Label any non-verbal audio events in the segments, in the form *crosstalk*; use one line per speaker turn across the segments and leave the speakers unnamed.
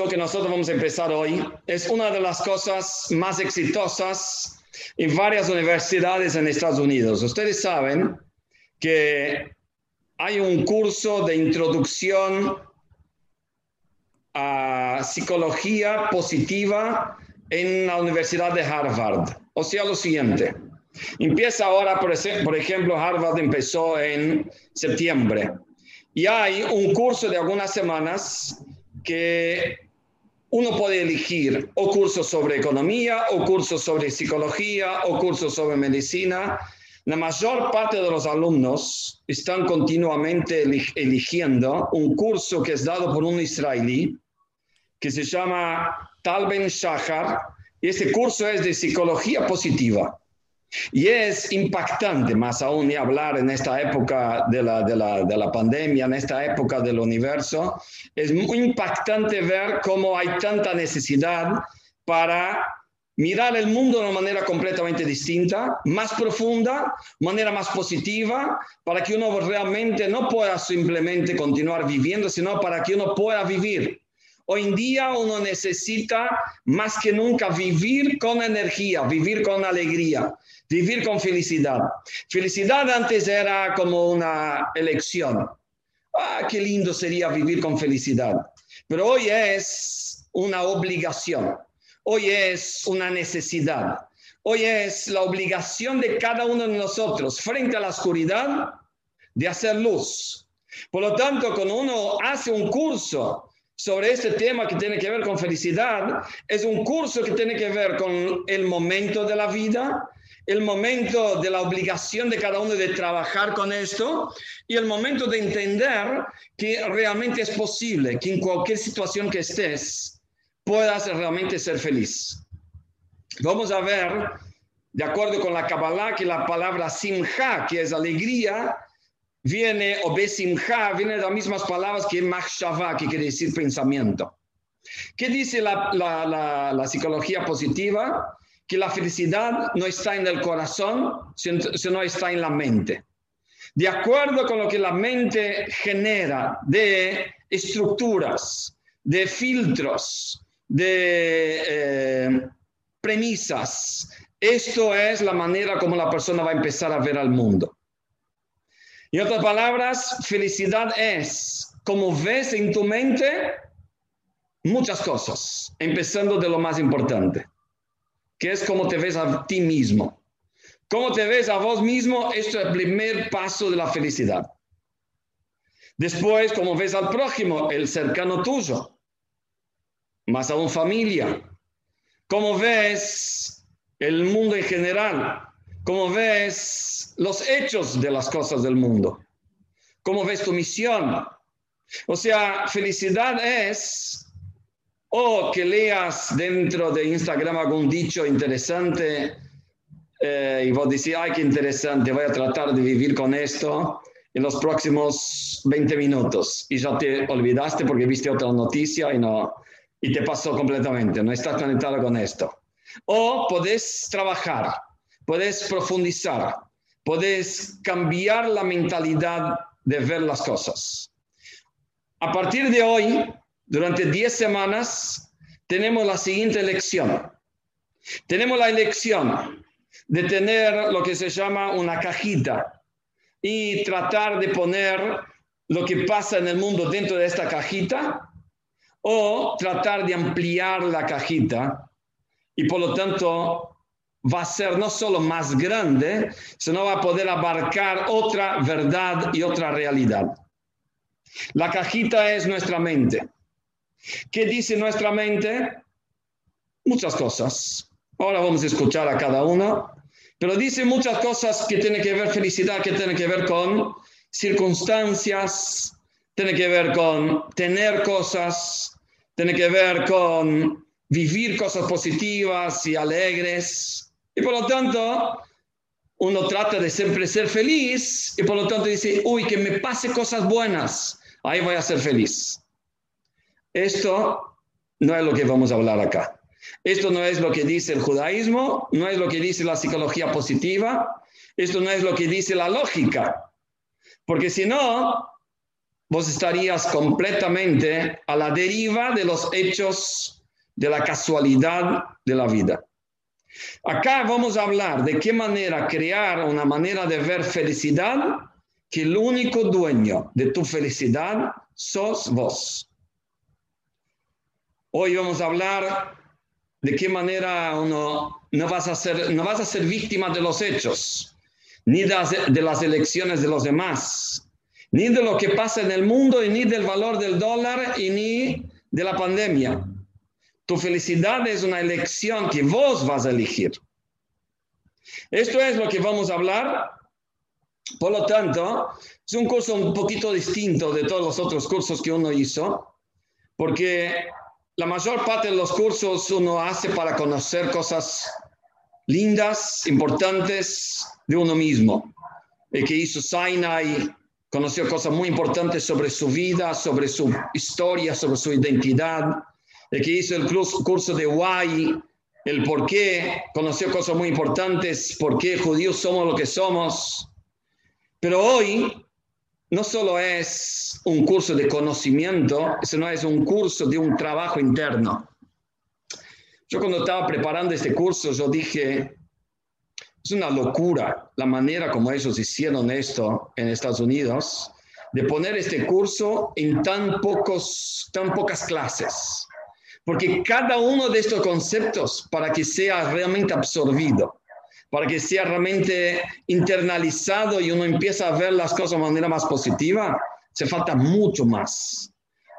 curso que nosotros vamos a empezar hoy es una de las cosas más exitosas en varias universidades en Estados Unidos. Ustedes saben que hay un curso de introducción a psicología positiva en la Universidad de Harvard. O sea, lo siguiente. Empieza ahora, por, ejemplo, Harvard empezó en septiembre. Y hay un curso de algunas semanas que uno puede elegir o cursos sobre economía, o cursos sobre psicología, o cursos sobre medicina. La mayor parte de los alumnos están continuamente eligiendo un curso que es dado por un israelí que se llama Talben Shahar, y ese curso es de psicología positiva. Y es impactante, más aún ni hablar en esta época de la, de, la, de la, pandemia, en esta época del universo, es muy impactante ver cómo hay tanta necesidad para mirar el mundo de una manera completamente distinta, más profunda, manera más positiva, para que uno realmente no pueda simplemente continuar viviendo, sino para que uno pueda vivir. Hoy en día uno necesita más que nunca vivir con energía, vivir con alegría, vivir con felicidad. Felicidad antes era como una elección. Ah, qué lindo sería vivir con felicidad. Pero hoy es una obligación. Hoy es una necesidad. Hoy es la obligación de cada uno de nosotros frente a la oscuridad de hacer luz. Por lo tanto, cuando uno hace un curso sobre este tema que tiene que ver con felicidad. Es un curso que tiene que ver con el momento de la vida, el momento de la obligación de cada uno de trabajar con esto y el momento de entender que realmente es posible que en cualquier situación que estés puedas realmente ser feliz. Vamos a ver, de acuerdo con la Kabbalah, que la palabra simha, que es alegría, viene, o besimha, viene de las mismas palabras que machshava, que quiere decir pensamiento. ¿Qué dice la, la, psicología positiva? Que la felicidad no está en el corazón, sino está en la mente. De acuerdo con lo que la mente genera de estructuras, de filtros, de eh, premisas, esto es la manera como la persona va a empezar a ver al mundo. En otras palabras, felicidad es, como ves en tu mente, muchas cosas, empezando de lo más importante, que es cómo te ves a ti mismo. Cómo te ves a vos mismo, esto es el primer paso de la felicidad. Después, cómo ves al prójimo, el cercano tuyo, más aún familia. Cómo ves el mundo en general, cómo ves los hechos de las cosas del mundo, cómo ves tu misión. O sea, felicidad es o que leas dentro de Instagram algún dicho interesante eh, y vos decís, ay, qué interesante, voy a tratar de vivir con esto en los próximos 20 minutos y ya te olvidaste porque viste otra noticia y, no, y te pasó completamente, no estás conectado con esto. O podés trabajar puedes profundizar, puedes cambiar la mentalidad de ver las cosas. A partir de hoy, durante 10 semanas, tenemos la siguiente elección. Tenemos la elección de tener lo que se llama una cajita y tratar de poner lo que pasa en el mundo dentro de esta cajita o tratar de ampliar la cajita y por lo tanto va a ser no solo más grande, sino va a poder abarcar otra verdad y otra realidad. La cajita es nuestra mente. ¿Qué dice nuestra mente? Muchas cosas. Ahora vamos a escuchar a cada uno, pero dice muchas cosas que tienen que ver felicidad, que tienen que ver con circunstancias, tiene que ver con tener cosas, tiene que ver con vivir cosas positivas y alegres, y por lo tanto, uno trata de siempre ser feliz y por lo tanto dice, uy, que me pase cosas buenas, ahí voy a ser feliz. Esto no es lo que vamos a hablar acá. Esto no es lo que dice el judaísmo, no es lo que dice la psicología positiva, esto no es lo que dice la lógica. Porque si no, vos estarías completamente a la deriva de los hechos de la casualidad de la vida. Acá vamos a hablar de qué manera crear una manera de ver felicidad que el único dueño de tu felicidad sos vos. Hoy vamos a hablar de qué manera uno no vas a ser, no vas a ser víctima de los hechos, ni de las, elecciones de los demás, ni de lo que pasa en el mundo, y ni del valor del dólar, y ni de la pandemia. Tu felicidad es una elección que vos vas a elegir. Esto es lo que vamos a hablar. Por lo tanto, es un curso un poquito distinto de todos los otros cursos que uno hizo, porque la mayor parte de los cursos uno hace para conocer cosas lindas, importantes de uno mismo. El que hizo Sinai conoció cosas muy importantes sobre su vida, sobre su historia, sobre su identidad. El que hizo el curso de Why, el por qué, conoció cosas muy importantes, por qué judíos somos lo que somos. Pero hoy no solo es un curso de conocimiento, sino es un curso de un trabajo interno. Yo cuando estaba preparando este curso, yo dije, es una locura la manera como ellos hicieron esto en Estados Unidos, de poner este curso en tan, pocos, tan pocas clases. Porque cada uno de estos conceptos, para que sea realmente absorbido, para que sea realmente internalizado y uno empieza a ver las cosas de manera más positiva, se falta mucho más.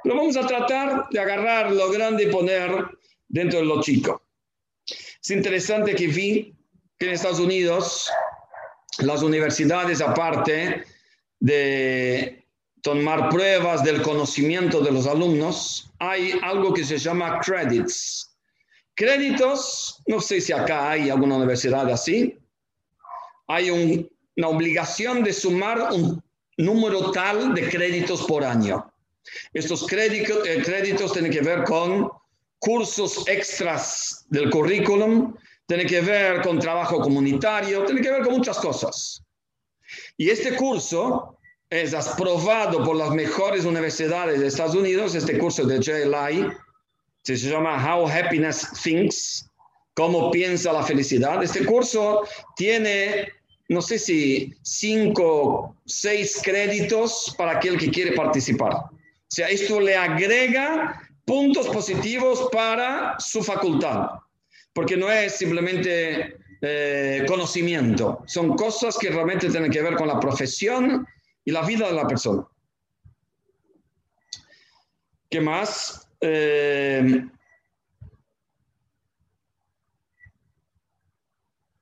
Pero vamos a tratar de agarrar lo grande y poner dentro de lo chico. Es interesante que vi que en Estados Unidos las universidades, aparte de tomar pruebas del conocimiento de los alumnos, hay algo que se llama credits. Créditos, no sé si acá hay alguna universidad así, hay una obligación de sumar un número tal de créditos por año. Estos créditos, eh, créditos tienen que ver con cursos extras del currículum, tienen que ver con trabajo comunitario, tienen que ver con muchas cosas. Y este curso es aprobado por las mejores universidades de Estados Unidos, este curso de JLI, se llama How Happiness Thinks, cómo piensa la felicidad. Este curso tiene, no sé si cinco, seis créditos para aquel que quiere participar. O sea, esto le agrega puntos positivos para su facultad, porque no es simplemente eh, conocimiento, son cosas que realmente tienen que ver con la profesión y la vida de la persona. ¿Qué más? Eh,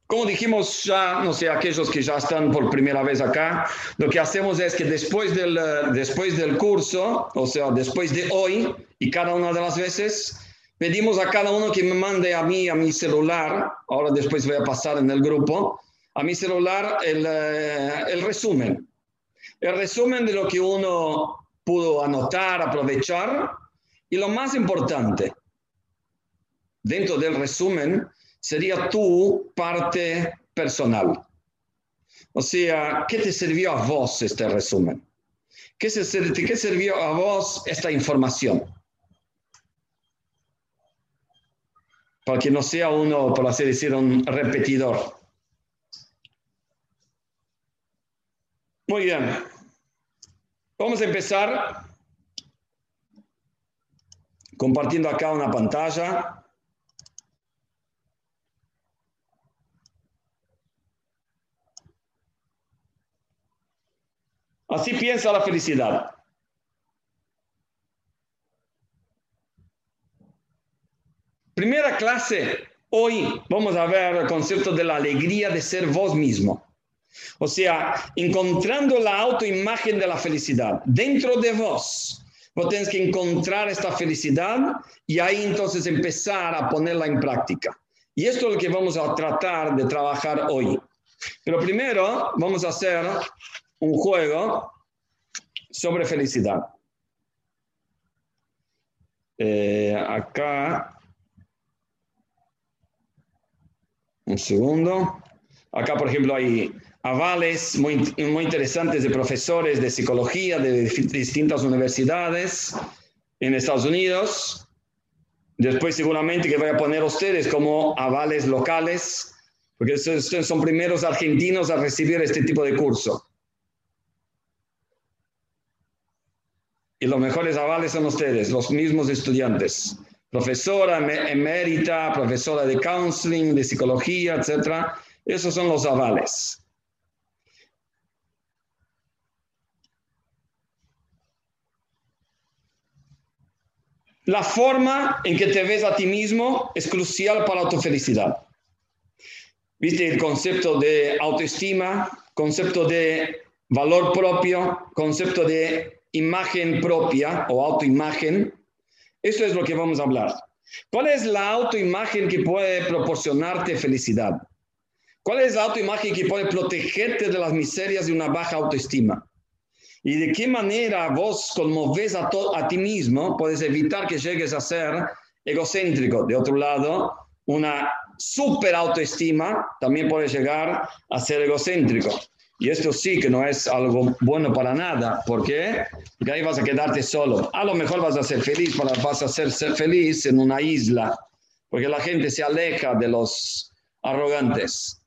como dijimos ya, no sé, aquellos que ya están por primera vez acá, lo que hacemos es que después del, después del curso, o sea, después de hoy y cada una de las veces, pedimos a cada uno que me mande a mí, a mi celular, ahora después voy a pasar en el grupo, a mi celular el, eh, el resumen. El resumen de lo que uno pudo anotar, aprovechar y lo más importante, dentro del resumen, sería tu parte personal. O sea, ¿qué te sirvió a vos este resumen? ¿Qué, se, sirvió a vos esta información? Para que no sea uno, por así decir, un repetidor. Muy bien. Vamos a empezar compartiendo acá una pantalla. Así piensa la felicidad. Primera clase, hoy vamos a ver el concepto de la alegría de ser vos mismo. O sea, encontrando la autoimagen de la felicidad dentro de vos. Vos que encontrar esta felicidad y ahí entonces empezar a ponerla en práctica. Y esto es lo que vamos a tratar de trabajar hoy. Pero primero vamos a hacer un juego sobre felicidad. Eh, acá, un segundo. Acá, por ejemplo, hay, avales muy, muy interesantes de profesores de psicología de distintas universidades en Estados Unidos. Después seguramente que voy a poner a ustedes como avales locales, porque ustedes son primeros argentinos a recibir este tipo de curso. Y los mejores avales son ustedes, los mismos estudiantes. Profesora emérita, profesora de counseling, de psicología, etc. Esos son los avales. La forma en que te ves a ti mismo es crucial para tu felicidad. Viste el concepto de autoestima, concepto de valor propio, concepto de imagen propia o autoimagen. Eso es lo que vamos a hablar. ¿Cuál es la autoimagen que puede proporcionarte felicidad? ¿Cuál es la autoimagen que puede protegerte de las miserias de una baja autoestima? ¿Y de qué manera vos, como ves a, a ti mismo, puedes evitar que llegues a ser egocéntrico? De otro lado, una super autoestima también puede llegar a ser egocéntrico. Y esto sí que no es algo bueno para nada. ¿Por qué? Porque ahí vas a quedarte solo. A lo mejor vas a ser feliz, vas a ser, ser feliz en una isla. Porque la gente se aleja de los arrogantes.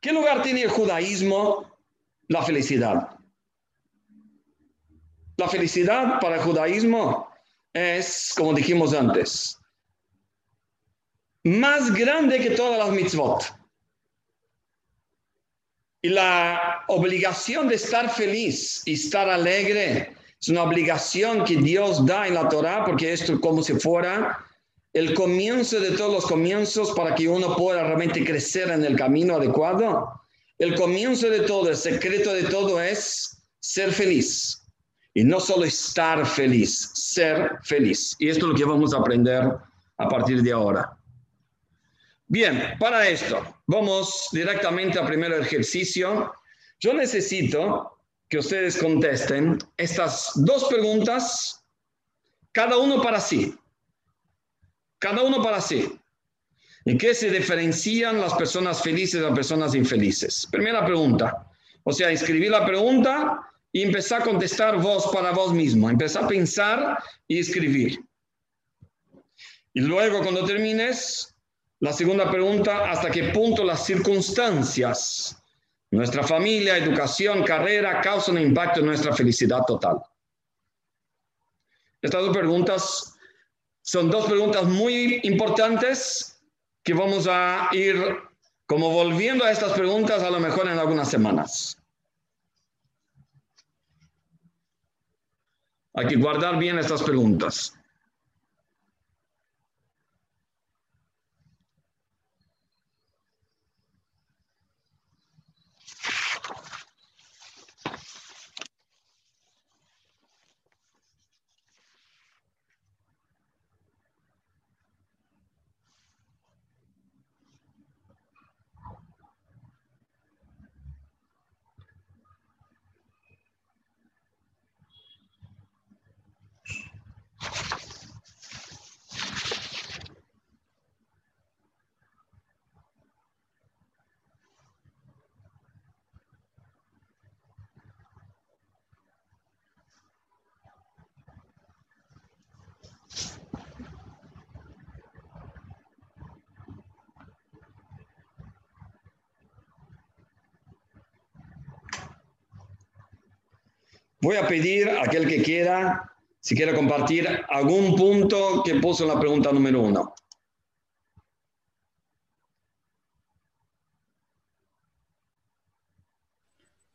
¿Qué lugar tiene el judaísmo la felicidad. La felicidad para el judaísmo es, como dijimos antes, más grande que todas las mitzvot. Y la obligación de estar feliz y estar alegre es una obligación que Dios da en la Torah porque esto es como si fuera el comienzo de todos los comienzos para que uno pueda realmente crecer en el camino adecuado. El comienzo de todo, el secreto de todo es ser feliz. Y no solo estar feliz, ser feliz. Y esto es lo que vamos a aprender a partir de ahora. Bien, para esto, vamos directamente al primer ejercicio. Yo necesito que ustedes contesten estas dos preguntas, cada uno para sí. Cada uno para sí. ¿En qué se diferencian las personas felices de las personas infelices? Primera pregunta. O sea, escribir la pregunta y empezar a contestar vos para vos mismo. Empezar a pensar y escribir. Y luego, cuando termines, la segunda pregunta, ¿hasta qué punto las circunstancias, nuestra familia, educación, carrera, causan impacto en nuestra felicidad total? Estas dos preguntas son dos preguntas muy importantes que vamos a ir como volviendo a estas preguntas a lo mejor en algunas semanas. Hay que guardar bien estas preguntas. Voy a pedir a aquel que quiera, si quiere compartir algún punto que puso en la pregunta número uno.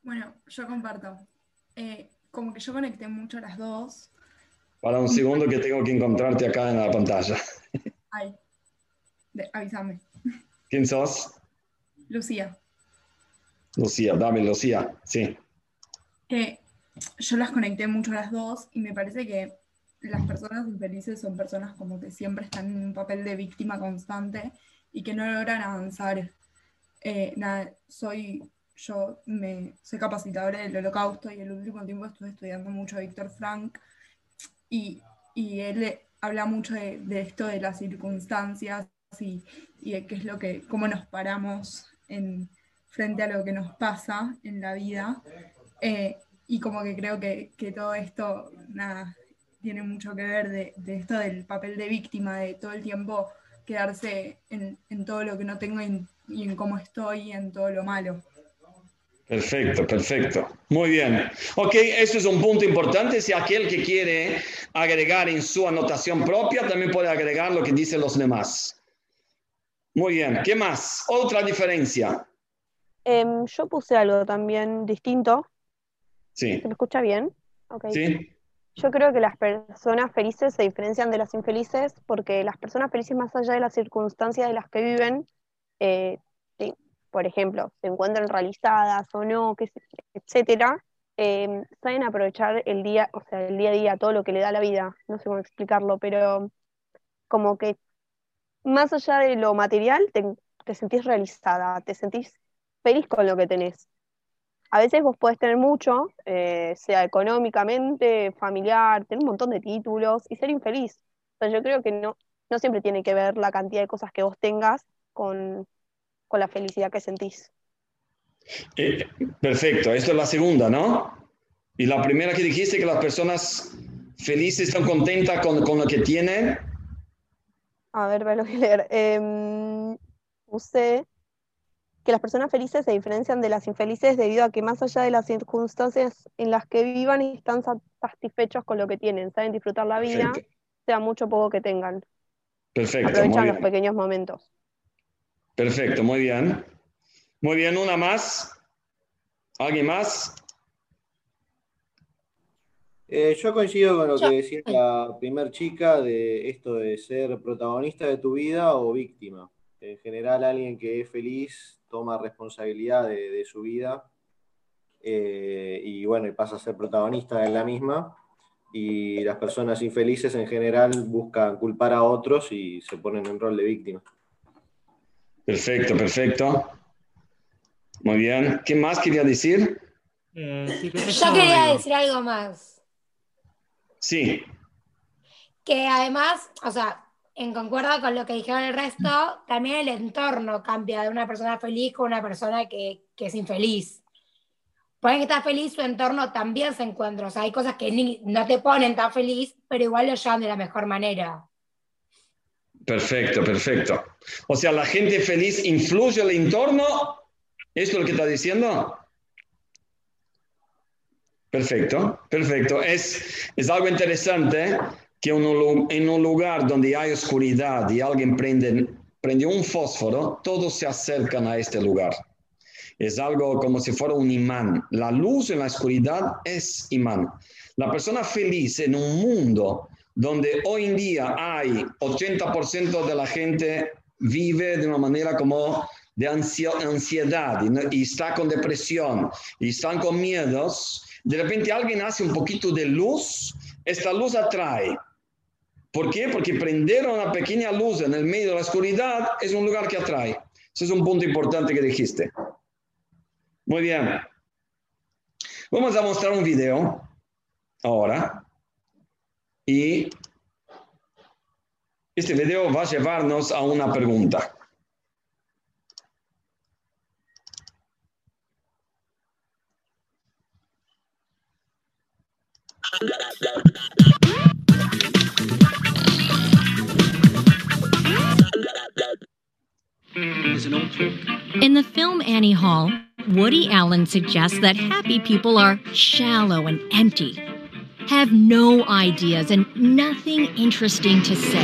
Bueno, yo comparto. Eh, como que yo conecté mucho las dos.
Para un segundo que tengo que encontrarte acá en la pantalla. *laughs*
Ay, avísame.
¿Quién sos?
Lucía.
Lucía, dame, Lucía, sí.
Eh, yo las conecté mucho las dos y me parece que las personas infelices son personas como que siempre están en un papel de víctima constante y que no logran avanzar. Eh, soy, yo me, soy capacitadora del holocausto y el último tiempo estuve estudiando mucho a Víctor Frank y, y, él habla mucho de, de, esto de las circunstancias y, y de qué es lo que, cómo nos paramos en, frente a lo que nos pasa en la vida. Eh, y como que creo que, todo esto, nada, tiene mucho que ver de, esto del papel de víctima, de todo el tiempo quedarse en, todo lo que no tengo y, y en cómo estoy y en todo lo malo.
Perfecto, perfecto. Muy bien. Ok, eso es un punto importante. Si aquel que quiere agregar en su anotación propia, también puede agregar lo que dicen los demás. Muy bien. ¿Qué más? Otra diferencia.
Em, yo puse algo también distinto.
Sí.
¿Se me escucha bien?
Okay. Sí.
Yo creo que las personas felices se diferencian de las infelices porque las personas felices, más allá de las circunstancias de las que viven, eh, por ejemplo, se encuentran realizadas o no, etcétera, em, saben aprovechar el día, o sea, el día a día, todo lo que le da la vida, no sé cómo explicarlo, pero como que más allá de lo material, te, sentís realizada, te sentís feliz con lo que tenés. A veces vos podés tener mucho, eh, sea económicamente, familiar, tener un montón de títulos y ser infeliz. O yo creo que no, no siempre tiene que ver la cantidad de cosas que vos tengas con, con la felicidad que sentís.
Eh, perfecto, esto es la segunda, ¿no? Y la primera que dijiste, que las personas felices están contentas con, con lo que tienen.
A ver, voy a leer. Eh, usé que las personas felices se diferencian de las infelices debido a que más allá de las circunstancias en las que vivan están satisfechos con lo que tienen, saben disfrutar la vida, sea mucho o poco que tengan.
Perfecto.
Aprovechan los pequeños momentos.
Perfecto, muy bien. Muy bien, una más. ¿Alguien más?
Eh, yo coincido con lo que decía la primer chica de esto de ser protagonista de tu vida o víctima. En general, alguien que es feliz toma responsabilidad de, su vida eh, y bueno, y pasa a ser protagonista de la misma. Y las personas infelices en general buscan culpar a otros y se ponen en rol de víctima.
Perfecto, perfecto. Muy bien. ¿Qué más quería decir?
Eh, Yo quería decir algo más.
Sí.
Que además, o sea, en concuerdo con lo que dijeron el resto, también el entorno cambia de una persona feliz con una persona que, es infeliz. Pueden que estás feliz, su entorno también se encuentra. O sea, hay cosas que no te ponen tan feliz, pero igual lo llevan de la mejor manera.
Perfecto, perfecto. O sea, la gente feliz influye el entorno. ¿Esto es lo que está diciendo? Perfecto, perfecto. Es, es algo interesante que en un lugar donde hay oscuridad y alguien prende, prende un fósforo, todos se acercan a este lugar. Es algo como si fuera un imán. La luz en la oscuridad es imán. La persona feliz en un mundo donde hoy en día hay 80% de la gente vive de una manera como de ansiedad y, está con depresión y están con miedos, de repente alguien hace un poquito de luz, esta luz atrae. ¿Por qué? Porque prender una pequeña luz en el medio de la oscuridad es un lugar que atrae. Ese es un punto importante que dijiste. Muy bien. Vamos a mostrar un video ahora. Y este video va a llevarnos a una pregunta.
In the film Annie Hall, Woody Allen suggests that happy people are shallow and empty have no ideas and nothing interesting to say.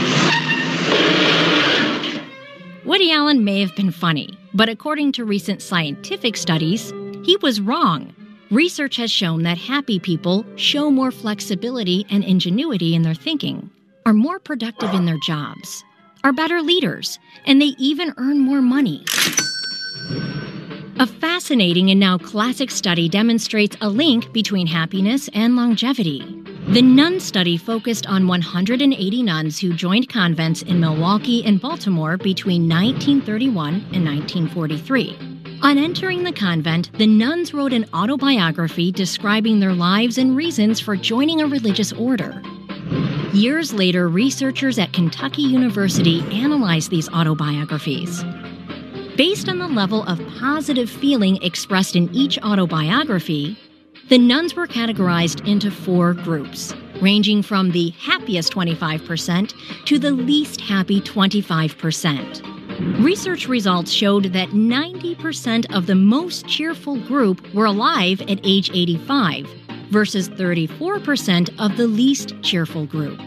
Woody Allen may have been funny, but according to recent scientific studies, he was wrong. Research has shown that happy people show more flexibility and ingenuity in their thinking, are more productive in their jobs, are better leaders, and they even earn more money. A fascinating and now classic study demonstrates a link between happiness and longevity. The Nun study focused on 180 nuns who joined convents in Milwaukee and Baltimore between 1931 and 1943. On entering the convent, the nuns wrote an autobiography describing their lives and reasons for joining a religious order. Years later, researchers at Kentucky University analyzed these autobiographies. Based on the level of positive feeling expressed in each autobiography, the nuns were categorized into four groups, ranging from the happiest 25% to the least happy 25%. Research results showed that 90% of the most cheerful group were alive at age 85 versus 34% of the least cheerful group.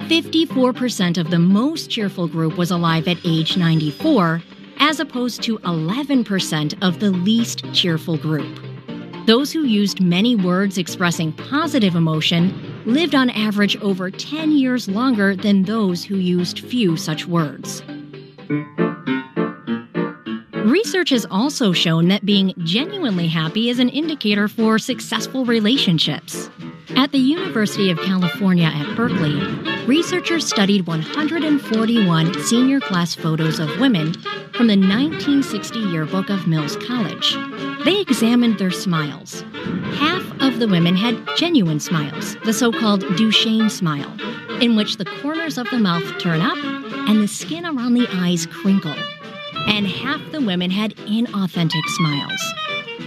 54% of the most cheerful group was alive at age 94, as opposed to 11% of the least cheerful group. Those who used many words expressing positive emotion lived on average over 10 years longer than those who used few such words. Research has also shown that being genuinely happy is an indicator for successful relationships. At the University of California at Berkeley, researchers studied 141 senior class photos of women from the 1960 yearbook of Mills College. They examined their smiles. Half of the women had genuine smiles, the so called Duchenne smile, in which the corners of the mouth turn up and the skin around the eyes crinkle and half the women had inauthentic smiles,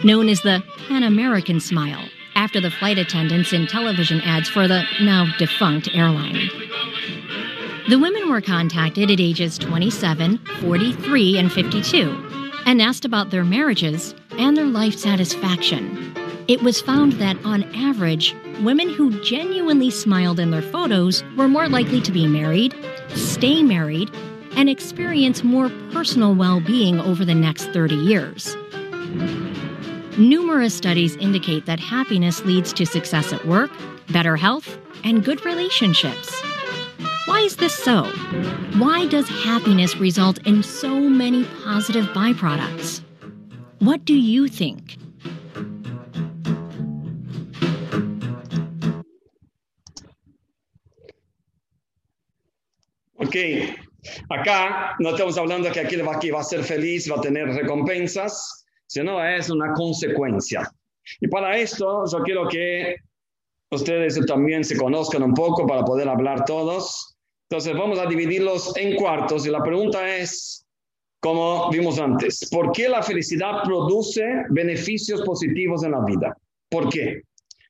known as the Pan American smile, after the flight attendants in television ads for the now defunct airline. The women were contacted at ages 27, 43, and 52 and asked about their marriages and their life satisfaction. It was found that, on average, women who genuinely smiled in their photos were more likely to be married, stay married, and experience more personal well being over the next 30 years. Numerous studies indicate that happiness leads to success at work, better health, and good relationships. Why is this so? Why does happiness result in so many positive byproducts? What do you think?
Ok, acá no estamos hablando que aquel va, que va a ser feliz, va a tener recompensas, sino es una consecuencia. Y para esto yo quiero que ustedes también se conozcan un poco para poder hablar todos. Entonces vamos a dividirlos en cuartos y la pregunta es, como vimos antes, ¿por qué la felicidad produce beneficios positivos en la vida? ¿Por qué?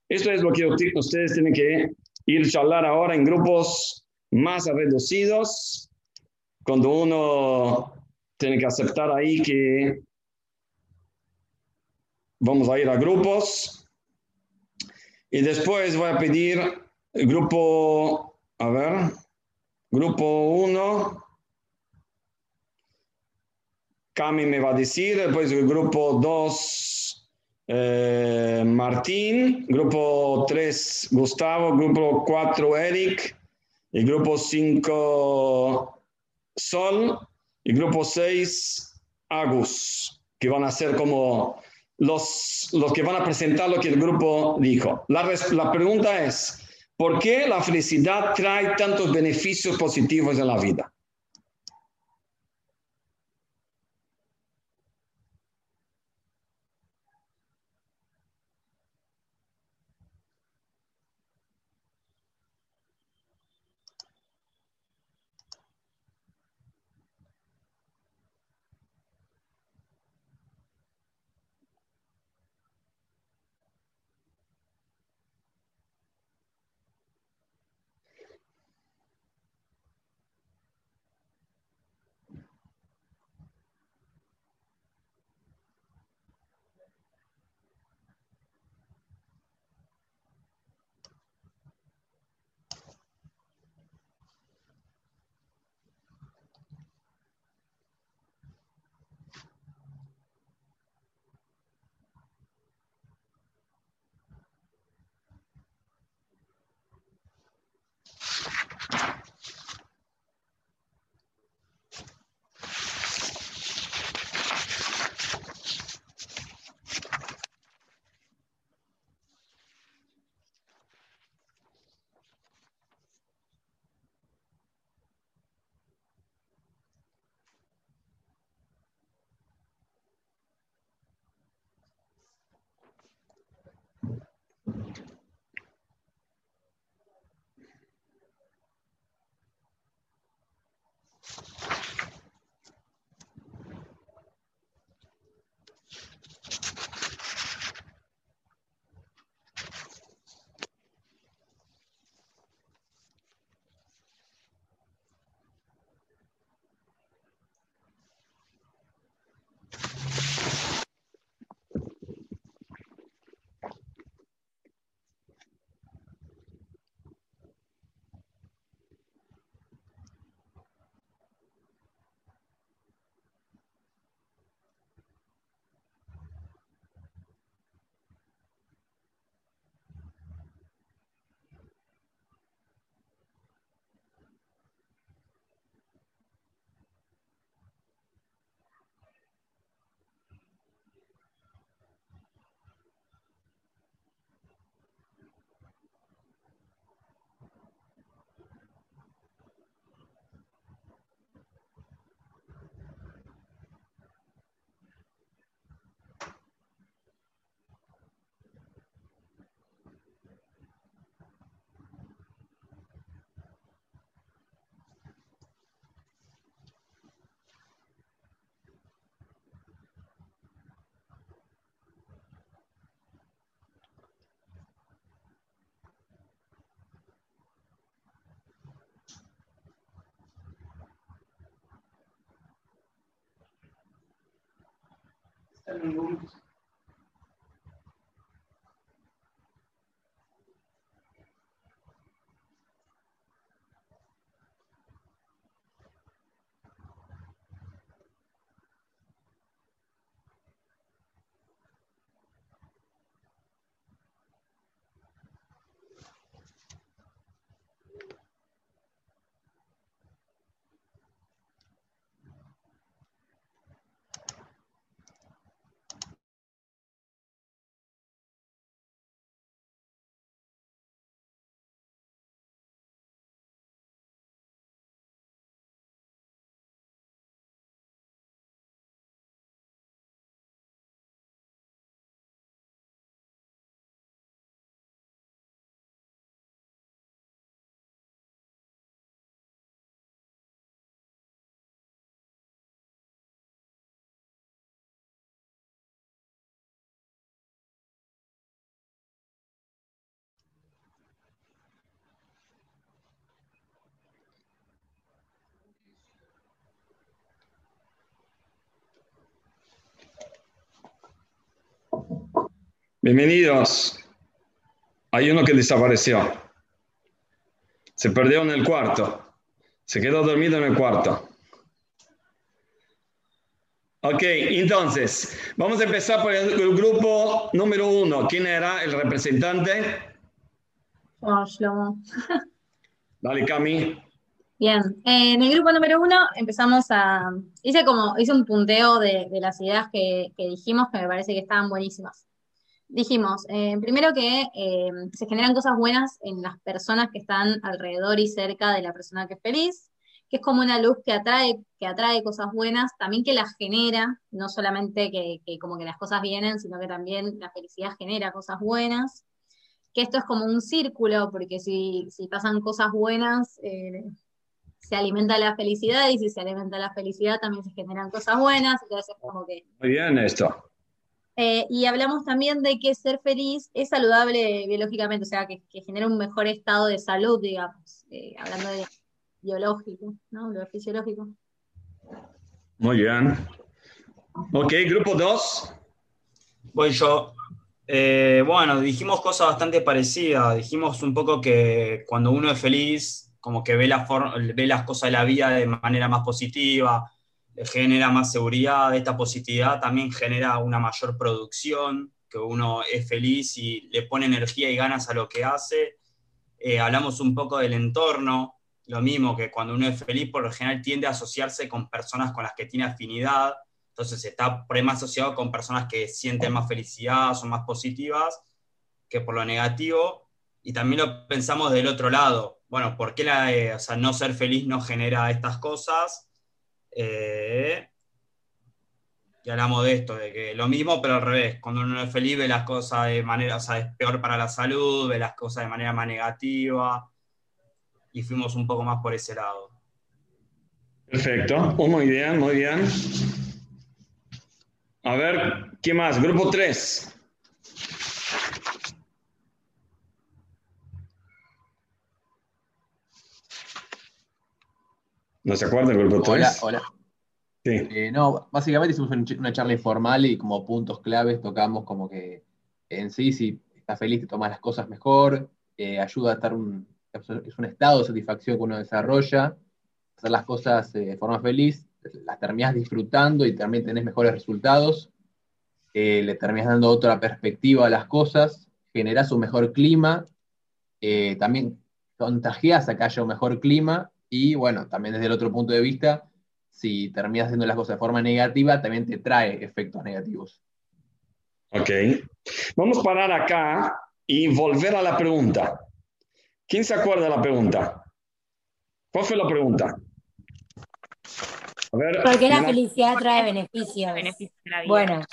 Esto es lo que ustedes tienen que ir a charlar ahora en grupos más reducidos, cuando uno tiene que aceptar ahí que vamos a ir a grupos. Y después voy a pedir el grupo, a ver, grupo 1. Cami me va a decir, después el grupo 2, eh, Martín, grupo 3, Gustavo, grupo 4, Eric, el grupo 5, Sol, y grupo 6, Agus, que van a ser como los, los que van a presentar lo que el grupo dijo. La, la pregunta es, ¿por qué la felicidad trae tantos beneficios positivos en la vida? остальные уроки Bienvenidos. Hay uno que desapareció. Se perdió en el cuarto. Se quedó dormido en el cuarto. Ok, entonces, vamos a empezar por el, grupo número uno. ¿Quién era el representante?
Oh, Shlomo.
Dale, Cami.
Bien, en el grupo número uno empezamos a... Hice como, hice un punteo de, las ideas que, que dijimos que me parece que estaban buenísimas dijimos, eh, primero que eh, se generan cosas buenas en las personas que están alrededor y cerca de la persona que es feliz, que es como una luz que atrae, que atrae cosas buenas, también que las genera, no solamente que, como que las cosas vienen, sino que también la felicidad genera cosas buenas, que esto es como un círculo, porque si, pasan cosas buenas, eh, se alimenta la felicidad, y si se alimenta la felicidad también se generan cosas buenas.
Muy bien esto.
Eh, y hablamos también de que ser feliz es saludable biológicamente, o sea, que, genera un mejor estado de salud, digamos, eh, hablando de biológico, ¿no? Lo fisiológico.
Muy bien. Ok, grupo 2.
Voy yo. Eh, bueno, dijimos cosas bastante parecidas. Dijimos un poco que cuando uno es feliz, como que ve, la ve las cosas de la vida de manera más positiva, genera más seguridad, esta positividad también genera una mayor producción, que uno es feliz y le pone energía y ganas a lo que hace. Eh, hablamos un poco del entorno, lo mismo que cuando uno es feliz, por lo general tiende a asociarse con personas con las que tiene afinidad, entonces está por más asociado con personas que sienten más felicidad, son más positivas, que por lo negativo. Y también lo pensamos del otro lado. Bueno, ¿por qué la, eh, no ser feliz no genera estas cosas? Eh, y hablamos de esto, de que lo mismo, pero al revés. Cuando uno es feliz ve las cosas de manera, o sea, es peor para la salud, ve las cosas de manera más negativa. Y fuimos un poco más por ese lado.
Perfecto, muy bien, muy bien. A ver, ¿qué más? Grupo 3. ¿No se acuerda el grupo 3?
Hola, hola. Sí. Eh, no, básicamente hicimos una charla informal y como puntos claves tocamos como que en sí, si estás feliz, te tomas las cosas mejor, eh, ayuda a estar un, es un estado de satisfacción que uno desarrolla, hacer las cosas eh, de forma feliz, las terminas disfrutando y también tenés mejores resultados, le terminas dando otra perspectiva a las cosas, generas un mejor clima, también contagias a que haya un mejor clima y bueno, también desde el otro punto de vista, si terminas haciendo las cosas de forma negativa, también te trae efectos negativos.
Ok. Vamos a parar acá y volver a la pregunta. ¿Quién se acuerda de la pregunta? ¿Cuál fue la pregunta?
A ver, ¿Por qué la felicidad trae beneficios? beneficios bueno.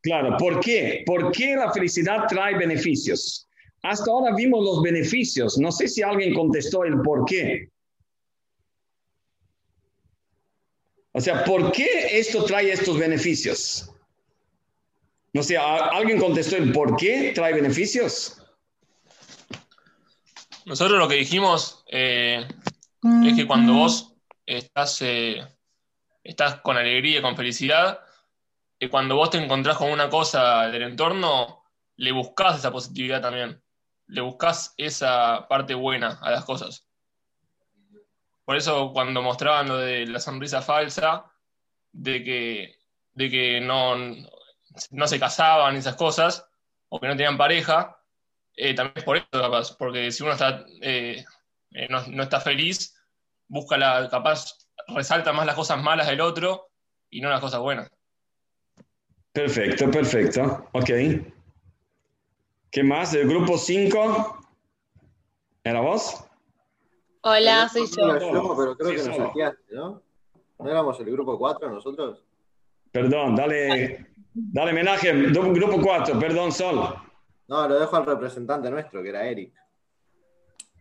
Claro, ¿por qué? ¿Por qué la felicidad trae beneficios? Hasta ahora vimos los beneficios. No sé si alguien contestó el por qué. O sea, ¿por qué esto trae estos beneficios? No sé, ¿alguien contestó el por qué trae beneficios?
Nosotros lo que dijimos eh, es que cuando vos estás, eh, estás con alegría, con felicidad, eh, cuando vos te encontrás con una cosa del entorno, le buscás esa positividad también. Le buscás esa parte buena a las cosas. Por eso cuando mostraban lo de la sonrisa falsa, de que, de que no, no se casaban esas cosas, o que no tenían pareja, eh, también es por eso capaz, porque si uno está, eh, eh, no, está feliz, busca la, capaz, resalta más las cosas malas del otro y no las cosas buenas.
Perfecto, perfecto. Ok. ¿Qué más? ¿El grupo 5? ¿Era vos?
Hola, soy yo.
pero creo que nos saqueaste, ¿no? ¿No éramos el grupo 4 nosotros?
Perdón, dale, dale homenaje. Grupo 4, perdón, Sol.
No, lo dejo al representante nuestro, que era Eric.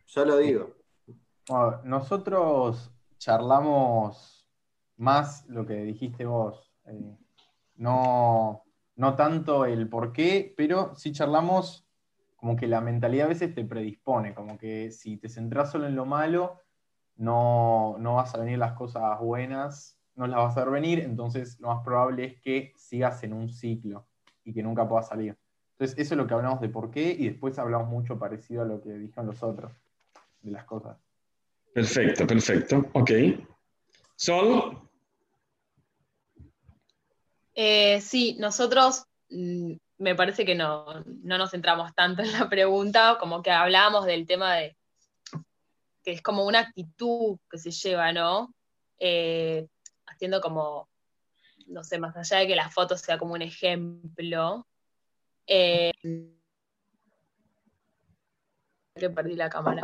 Yo lo digo.
nosotros charlamos más lo que dijiste vos. Eh, no, no tanto el por qué, pero sí charlamos como que la mentalidad a veces te predispone, como que si te centras solo en lo malo, no, no vas a venir las cosas buenas, no las vas a ver venir, entonces lo más probable es que sigas en un ciclo y que nunca puedas salir. Entonces, eso es lo que hablamos de por qué y después hablamos mucho parecido a lo que dijeron los otros de las cosas.
Perfecto, perfecto. Ok. Sol.
Eh, sí, nosotros mm, me parece que no, no nos centramos tanto en la pregunta, como que hablábamos del tema de que es como una actitud que se lleva, ¿no? Eh, haciendo como, no sé, más allá de que la foto sea como un ejemplo. Eh, que perdí la cámara.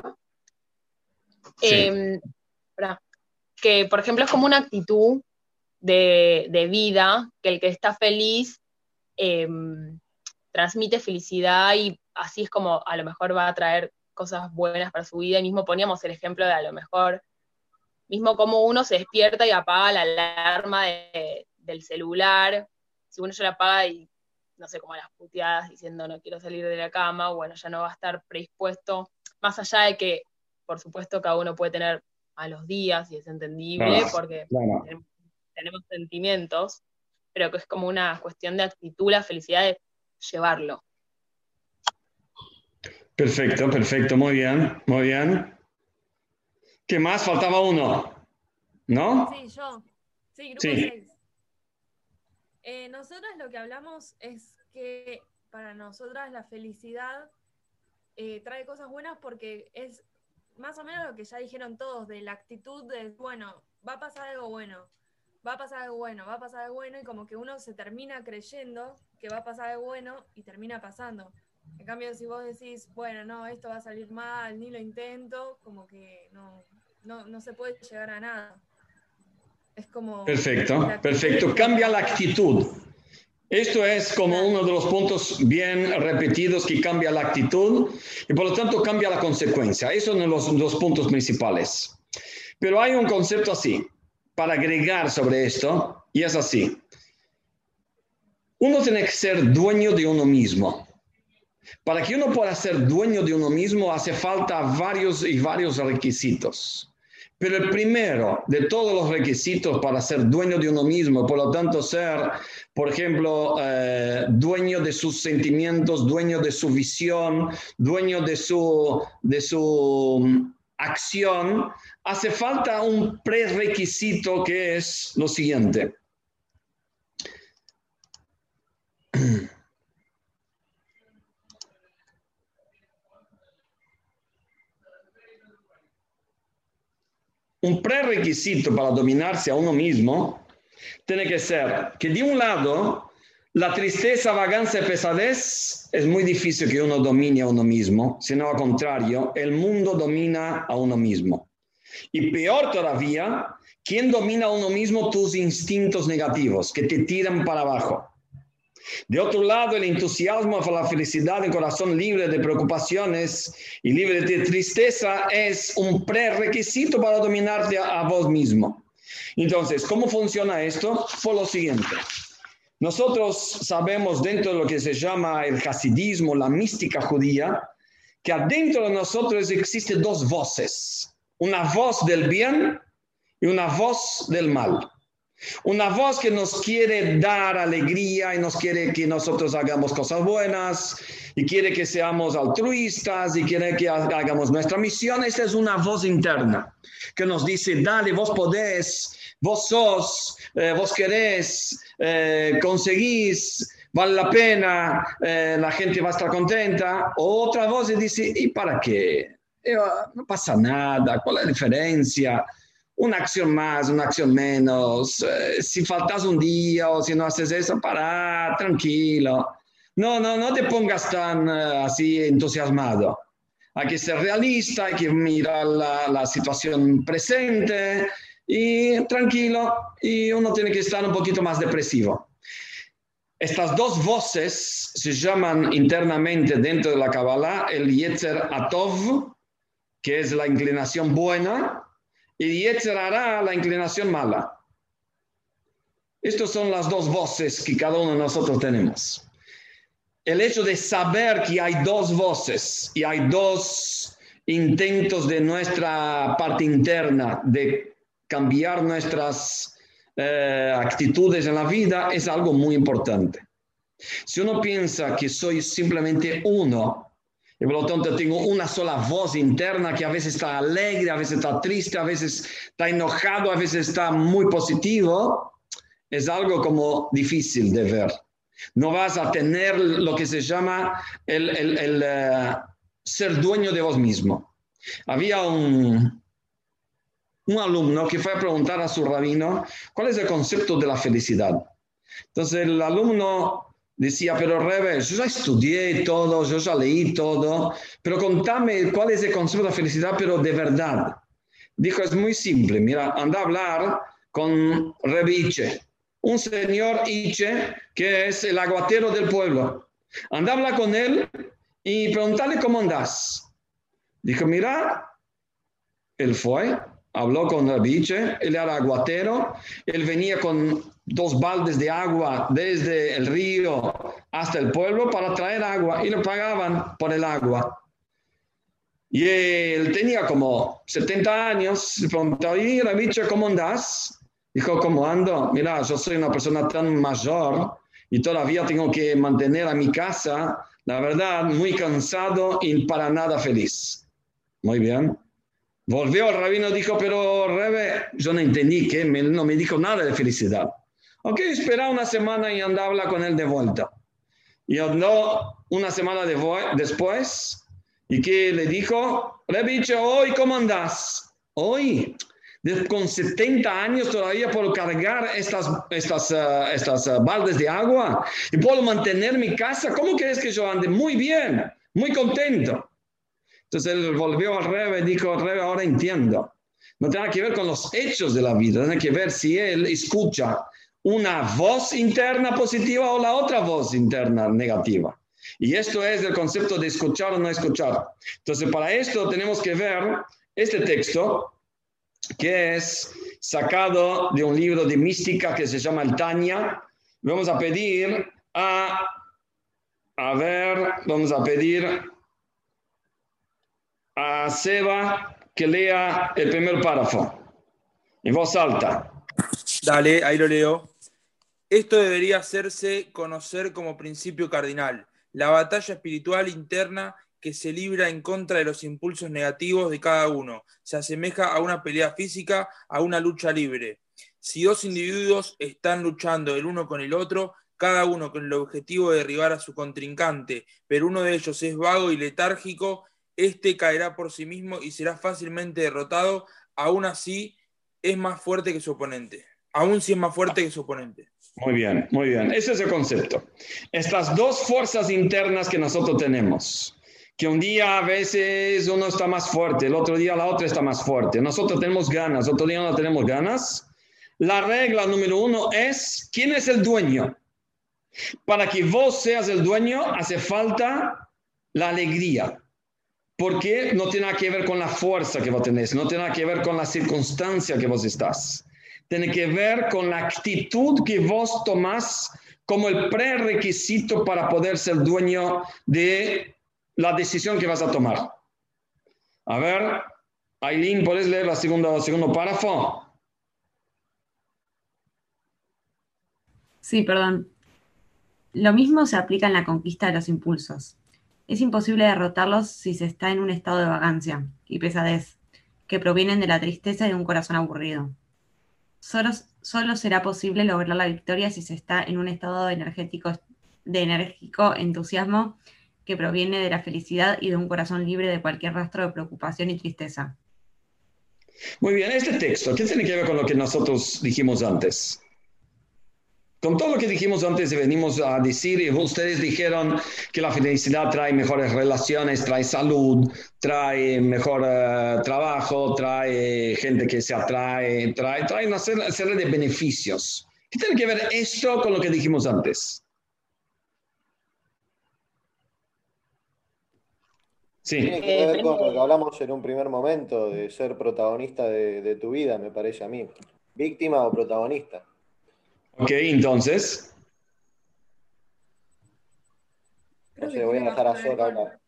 Em, que, por ejemplo, es como una actitud de, vida, que el que está feliz em, transmite felicidad y así es como a lo mejor va a traer cosas buenas para su vida. Y mismo poníamos el ejemplo de a lo mejor, mismo como uno se despierta y apaga la alarma del celular, si uno ya la apaga y no sé, como las puteadas diciendo no quiero salir de la cama, bueno, ya no va a estar predispuesto, más allá de que, por supuesto, cada uno puede tener a los días y es entendible porque tenemos sentimientos, pero que es como una cuestión de actitud, la felicidad de llevarlo.
Perfecto, perfecto, muy bien, muy bien. ¿Qué más? Faltaba uno, ¿no?
Sí, yo. Sí, grupo 6. Eh, nosotras lo que hablamos es que para nosotras la felicidad eh, trae cosas buenas porque es más o menos lo que ya dijeron todos, de la actitud de, bueno, va a pasar algo bueno, va a pasar algo bueno, va a pasar algo bueno, y como que uno se termina creyendo que va a pasar algo bueno y termina pasando. En cambio, si vos decís, bueno, no, esto va a salir mal, ni lo intento, como que no, no, se puede llegar a nada. Es como...
Perfecto, perfecto. Cambia la actitud. Esto es como uno de los puntos bien repetidos que cambia la actitud y por lo tanto cambia la consecuencia. Esos son los dos puntos principales. Pero hay un concepto así, para agregar sobre esto, y es así. Uno tiene que ser dueño de uno mismo. Para que uno pueda ser dueño de uno mismo hace falta varios y varios requisitos. Pero el primero de todos los requisitos para ser dueño de uno mismo, por lo tanto ser, por ejemplo, eh, dueño de sus sentimientos, dueño de su visión, dueño de su, de su mm, acción, hace falta un prerequisito que es lo siguiente. Un prerequisito para dominarse a uno mismo tiene que ser que de un lado, la tristeza, vagancia y pesadez es muy difícil que uno domine a uno mismo, sino al contrario, el mundo domina a uno mismo. Y peor todavía, ¿quién domina a uno mismo tus instintos negativos que te tiran para abajo? De otro lado, el entusiasmo por la felicidad en corazón libre de preocupaciones y libre de tristeza es un prerequisito para dominarte a, vos mismo. Entonces, ¿cómo funciona esto? Por lo siguiente. Nosotros sabemos dentro de lo que se llama el hasidismo, la mística judía, que adentro de nosotros existen dos voces, una voz del bien y una voz del mal. Una voz que nos quiere dar alegría y nos quiere que nosotros hagamos cosas buenas y quiere que seamos altruistas y quiere que hagamos nuestra misión. Esta es una voz interna que nos dice, dale, vos podés, vos sos, eh, vos querés, eh, conseguís, vale la pena, eh, la gente va a estar contenta. Otra voz dice, ¿y para qué? no pasa nada, ¿cuál es la diferencia? Una acción más, una acción menos. Eh, si faltas un día o si no haces eso, para, tranquilo. No, no, no te pongas tan eh, así entusiasmado. Hay que ser realista, hay que mirar la, la, situación presente y tranquilo. Y uno tiene que estar un poquito más depresivo. Estas dos voces se llaman internamente dentro de la Kabbalah el Yetzer Atov, que es la inclinación buena, y Yetzer la inclinación mala. Estas son las dos voces que cada uno de nosotros tenemos. El hecho de saber que hay dos voces y hay dos intentos de nuestra parte interna de cambiar nuestras eh, actitudes en la vida es algo muy importante. Si uno piensa que soy simplemente uno y por lo tanto tengo una sola voz interna que a veces está alegre, a veces está triste, a veces está enojado, a veces está muy positivo. Es algo como difícil de ver. No vas a tener lo que se llama el, el, eh, ser dueño de vos mismo. Había un, un alumno que fue a preguntar a su rabino cuál es el concepto de la felicidad. Entonces el alumno Decía, pero Rebe, yo ya estudié todo, yo ya leí todo, pero contame cuál es el concepto de felicidad, pero de verdad. Dijo, es muy simple, mira, anda a hablar con Rebe Iche, un señor Iche que es el aguatero del pueblo. Anda a hablar con él y preguntarle cómo andas. Dijo, mira, él fue, habló con Rebe Iche, él era aguatero, él venía con dos baldes de agua desde el río hasta el pueblo para traer agua y le pagaban por el agua. Y él tenía como 70 años, le preguntó, y Rabicho, ¿cómo andas? Dijo, ¿cómo ando? Mira, yo soy una persona tan mayor y todavía tengo que mantener a mi casa, la verdad, muy cansado y para nada feliz. Muy bien. Volvió el rabino dijo, pero Rebe, yo no entendí que no me dijo nada de felicidad. Ok, espera una semana y andaba con él de vuelta. Y andó una semana de después y que le dijo, Rebicho, hoy cómo andas? Hoy, con 70 años todavía puedo cargar estas, estas, uh, estas uh, baldes de agua y puedo mantener mi casa. ¿Cómo quieres que yo ande? Muy bien, muy contento. Entonces él volvió al Rebe y dijo, Rebe, ahora entiendo. No tiene que ver con los hechos de la vida, tiene que ver si él escucha una voz interna positiva o la otra voz interna negativa. Y esto es el concepto de escuchar o no escuchar. Entonces, para esto tenemos que ver este texto, que es sacado de un libro de mística que se llama El Tanya. Vamos a pedir a, a ver, vamos a pedir a Seba que lea el primer párrafo en voz alta.
Dale, ahí lo leo. Esto debería hacerse conocer como principio cardinal, la batalla espiritual interna que se libra en contra de los impulsos negativos de cada uno. Se asemeja a una pelea física, a una lucha libre. Si dos individuos están luchando el uno con el otro, cada uno con el objetivo de derribar a su contrincante, pero uno de ellos es vago y letárgico, éste caerá por sí mismo y será fácilmente derrotado, aún así es más fuerte que su oponente. Aún si es más fuerte que su oponente.
Muy bien, muy bien. Ese es el concepto. Estas dos fuerzas internas que nosotros tenemos, que un día a veces uno está más fuerte, el otro día la otra está más fuerte. Nosotros tenemos ganas, otro día no tenemos ganas. La regla número uno es, ¿quién es el dueño? Para que vos seas el dueño hace falta la alegría. Porque no tiene nada que ver con la fuerza que vos tenés, no tiene nada que ver con la circunstancia que vos estás tiene que ver con la actitud que vos tomás como el prerequisito para poder ser dueño de la decisión que vas a tomar. A ver, Aileen, ¿puedes leer el segundo párrafo?
Sí, perdón. Lo mismo se aplica en la conquista de los impulsos. Es imposible derrotarlos si se está en un estado de vagancia y pesadez, que provienen de la tristeza de un corazón aburrido. Solo, solo será posible lograr la victoria si se está en un estado de energético, de enérgico entusiasmo que proviene de la felicidad y de un corazón libre de cualquier rastro de preocupación y tristeza.
Muy bien, este texto, ¿qué tiene que ver con lo que nosotros dijimos antes? Con todo lo que dijimos antes venimos a decir, y ustedes dijeron que la felicidad trae mejores relaciones, trae salud, trae mejor eh, trabajo, trae gente que se atrae, trae, trae una serie de beneficios. ¿Qué tiene que ver esto con lo que dijimos antes?
Sí. Tiene que ver con lo que hablamos en un primer momento, de ser protagonista de tu vida, me parece a mí. Víctima o protagonista.
Ok, entonces.
Creo que voy a dejar a Sora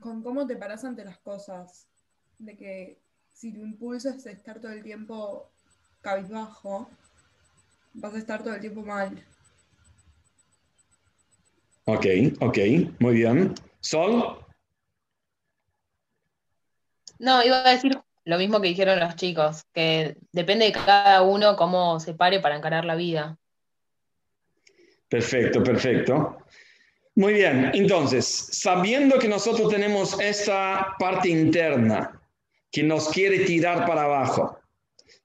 Con cómo te paras ante las cosas. De que si tu impulso es estar todo el tiempo cabizbajo, vas a estar todo el tiempo mal.
Ok, ok, muy bien. ¿Sol?
No, iba a decir lo mismo que dijeron los chicos, que depende de cada uno cómo se pare para encarar la vida.
Perfecto, perfecto. Muy bien, entonces, sabiendo que nosotros tenemos esta parte interna que nos quiere tirar para abajo,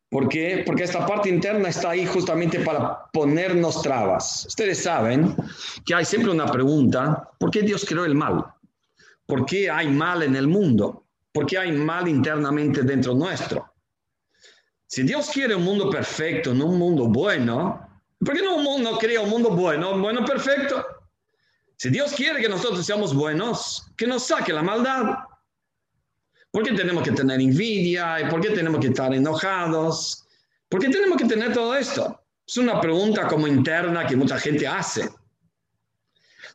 ¿por qué? Porque esta parte interna está ahí justamente para ponernos trabas. Ustedes saben que hay siempre una pregunta, ¿por qué Dios creó el mal? ¿Por qué hay mal en el mundo? Porque hay mal internamente dentro nuestro. Si Dios quiere un mundo perfecto, no un mundo bueno, ¿por qué no, no crea un mundo bueno, un bueno perfecto? Si Dios quiere que nosotros seamos buenos, que nos saque la maldad. ¿Por qué tenemos que tener envidia? ¿Por qué tenemos que estar enojados? ¿Por qué tenemos que tener todo esto? Es una pregunta como interna que mucha gente hace.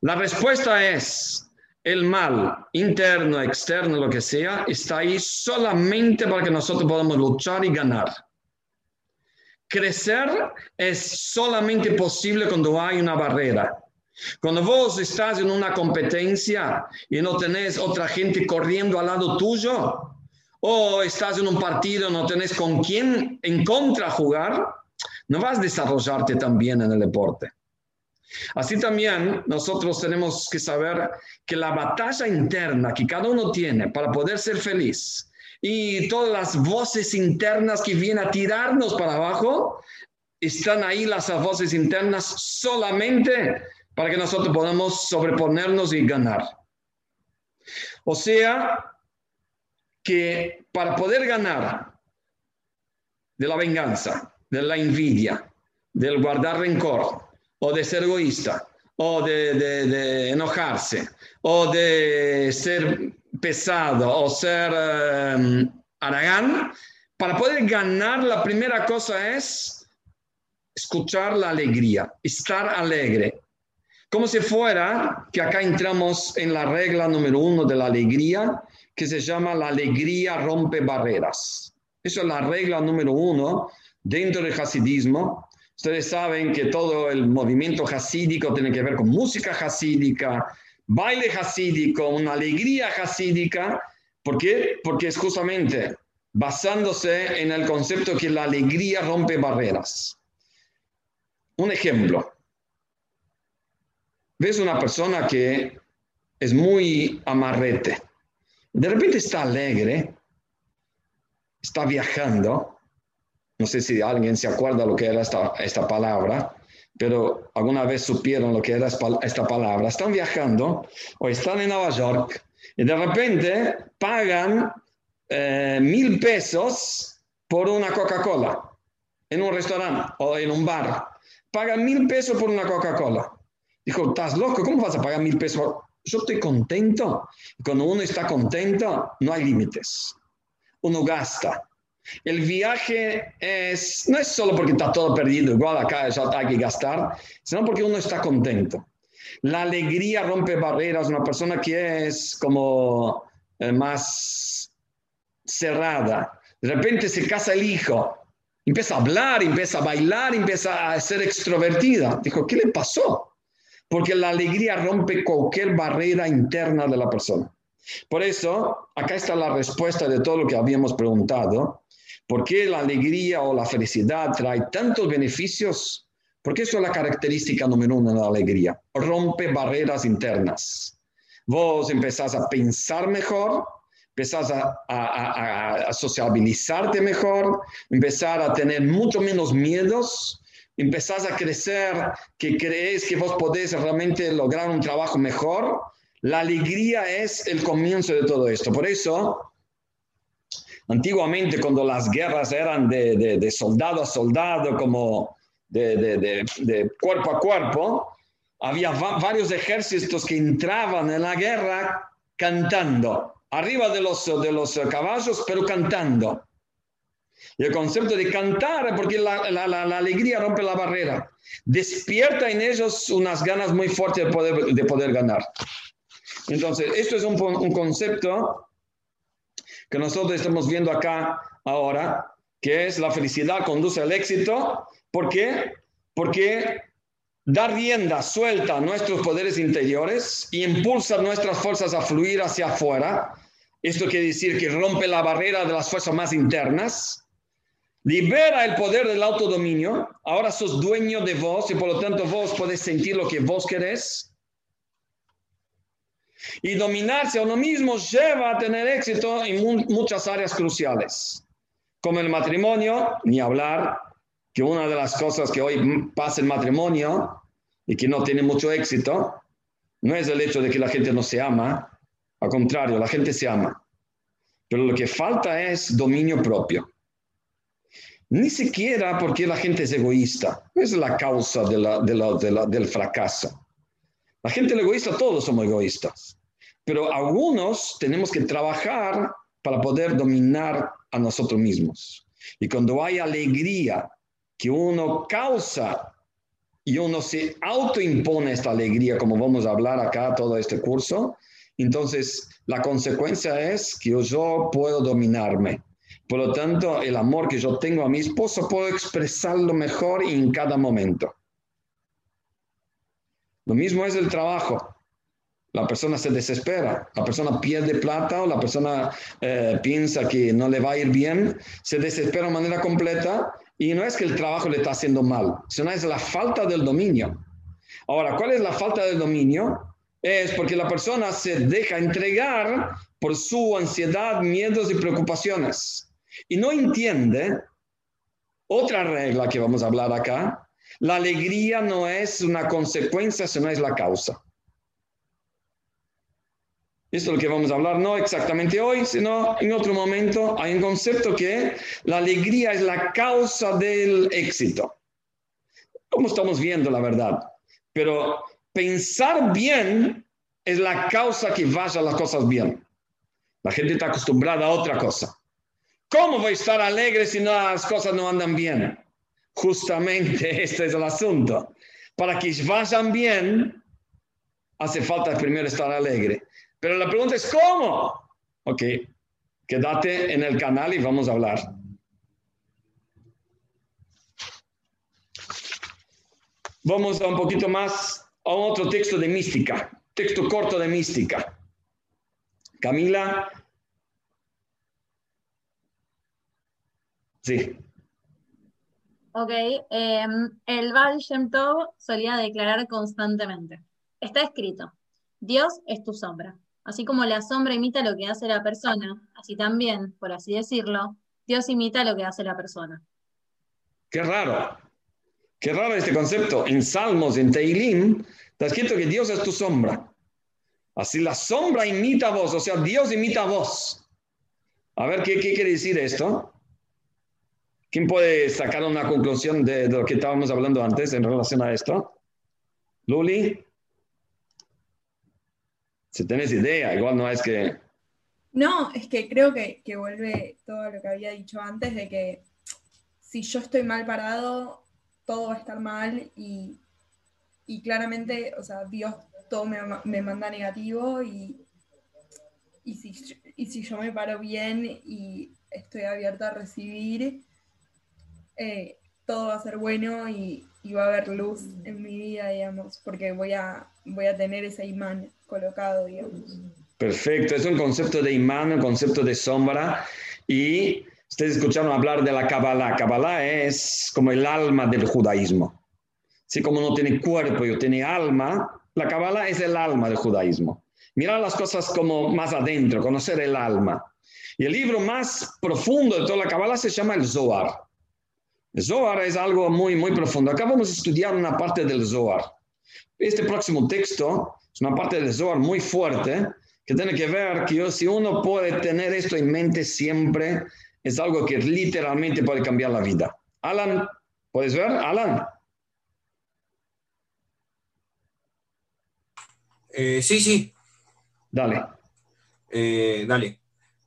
La respuesta es, el mal interno, externo, lo que sea, está ahí solamente para que nosotros podamos luchar y ganar. Crecer es solamente posible cuando hay una barrera. Cuando vos estás en una competencia y no tenés otra gente corriendo al lado tuyo, o estás en un partido y no tenés con quién en contra jugar, no vas a desarrollarte tan bien en el deporte. Así también nosotros tenemos que saber que la batalla interna que cada uno tiene para poder ser feliz y todas las voces internas que vienen a tirarnos para abajo, están ahí las voces internas solamente para que nosotros podamos sobreponernos y ganar. O sea, que para poder ganar de la venganza, de la envidia, del guardar rencor, o de ser egoísta, o de, enojarse, o de ser pesado, o ser um, aragán, para poder ganar la primera cosa es escuchar la alegría, estar alegre. Como si fuera que acá entramos en la regla número uno de la alegría, que se llama la alegría rompe barreras. Eso es la regla número uno dentro del hasidismo, Ustedes saben que todo el movimiento hasídico tiene que ver con música hasídica, baile hasídico, una alegría hasídica. ¿Por qué? Porque es justamente basándose en el concepto que la alegría rompe barreras. Un ejemplo. Ves una persona que es muy amarrete. De repente está alegre, está viajando no sé si alguien se acuerda lo que era esta, esta palabra, pero alguna vez supieron lo que era esta palabra. Están viajando o están en Nueva York y de repente pagan eh, mil pesos por una Coca-Cola en un restaurante o en un bar. Pagan mil pesos por una Coca-Cola. Dijo, ¿estás loco? ¿Cómo vas a pagar mil pesos? Yo estoy contento. Cuando uno está contento, no hay límites. Uno gasta. El viaje es, no es solo porque está todo perdido, igual acá ya hay que gastar, sino porque uno está contento. La alegría rompe barreras, una persona que es como eh, más cerrada. De repente se casa el hijo Empieza a hablar, empieza a bailar, empieza a ser extrovertida. Dijo, ¿qué le pasó? Porque la alegría rompe cualquier barrera interna de la persona. Por eso, acá está la respuesta de todo lo que habíamos preguntado. ¿Por qué la alegría o la felicidad trae tantos beneficios? Porque eso es la característica número uno de la alegría. Rompe barreras internas. Vos empezás a pensar mejor, empezás a, sociabilizarte mejor, empezar a tener mucho menos miedos, empezás a crecer, que crees que vos podés realmente lograr un trabajo mejor. La alegría es el comienzo de todo esto. Por eso, antiguamente cuando las guerras eran de, soldado a soldado, como de, de cuerpo a cuerpo, había varios ejércitos que entraban en la guerra cantando arriba de los, de los caballos, pero cantando. Y el concepto de cantar, porque la, la, la, alegría rompe la barrera, despierta en ellos unas ganas muy fuertes de poder, de poder ganar. Entonces, esto es un, un concepto que nosotros estamos viendo acá ahora, que es la felicidad conduce al éxito. ¿Por qué? Porque da rienda suelta a nuestros poderes interiores y impulsa nuestras fuerzas a fluir hacia afuera esto quiere decir que rompe la barrera de las fuerzas más internas, libera el poder del autodominio. Ahora sos dueño de vos y por lo tanto vos podés sentir lo que vos querés. Y dominarse a uno mismo lleva a tener éxito en muchas áreas cruciales, como el matrimonio, ni hablar, que una de las cosas que hoy pasa en matrimonio y que no tiene mucho éxito, no es el hecho de que la gente no se ama, al contrario, la gente se ama. Pero lo que falta es dominio propio. Ni siquiera porque la gente es egoísta. es la causa del fracaso. La gente es egoísta, todos somos egoístas. Pero algunos tenemos que trabajar para poder dominar a nosotros mismos. Y cuando hay alegría que uno causa y uno se autoimpone esta alegría, como vamos a hablar acá todo este curso, entonces, la consecuencia es que yo puedo dominarme. Por lo tanto, el amor que yo tengo a mi esposo puedo expresarlo mejor en cada momento. Lo mismo es el trabajo. La persona se desespera, la persona pierde plata o la persona eh, piensa que no le va a ir bien, se desespera de manera completa y no es que el trabajo le está haciendo mal, sino es la falta del dominio. Ahora, ¿cuál es la falta del dominio? es porque la persona se deja entregar por su ansiedad, miedos y preocupaciones. Y no entiende otra regla que vamos a hablar acá. La alegría no es una consecuencia, sino es la causa. Esto es lo que vamos a hablar, no exactamente hoy, sino en otro momento. Hay un concepto que la alegría es la causa del éxito. Como estamos viendo, la verdad. Pero pensar bien es la causa que vaya las cosas bien. La gente está acostumbrada a otra cosa. ¿Cómo voy a estar alegre si las cosas no andan bien? Justamente *laughs* este es el asunto. Para que vayan bien, hace falta primero estar alegre. Pero la pregunta es ¿cómo? Ok, quédate en el canal y vamos a hablar. Vamos a un poquito más a otro texto de mística, texto corto de mística. Camila. Sí.
Ok, em, el Baal Shem Tov solía declarar constantemente. Está escrito, Dios es tu sombra. Así como la sombra imita lo que hace la persona, así también, por así decirlo, Dios imita lo que hace la persona.
Qué raro. Qué raro este concepto. En Salmos, en Teilim, está escrito que Dios es tu sombra. Así la sombra imita a vos, o sea, Dios imita a vos. A ver, ¿qué, quiere decir esto? ¿Quién puede sacar una conclusión de, lo que estábamos hablando antes en relación a esto? Luli. Si tenés idea, igual no es que...
No, es que creo que, que vuelve todo lo que había dicho antes de que si yo estoy mal parado, todo va a estar mal y, claramente, o sea, Dios todo me, manda negativo y, y, si, y si yo me paro bien y estoy abierta a recibir, eh, todo va a ser bueno y, y va a haber luz en mi vida, digamos, porque voy a, voy a tener ese imán colocado, digamos.
Perfecto, es un concepto de imán, un concepto de sombra. Y ustedes escucharon hablar de la Kabbalah. Kabbalah es como el alma del judaísmo. Así como no tiene cuerpo y tiene alma, la Kabbalah es el alma del judaísmo. Mirar las cosas como más adentro, conocer el alma. Y el libro más profundo de toda la Kabbalah se llama el Zohar. Zohar es algo muy, muy profundo. Acá vamos a estudiar una parte del Zohar. Este próximo texto es una parte del Zohar muy fuerte que tiene que ver que si uno puede tener esto en mente siempre, es algo que literalmente puede cambiar la vida. Alan, ¿puedes ver? Alan.
Eh, sí, sí.
Dale.
Eh, dale.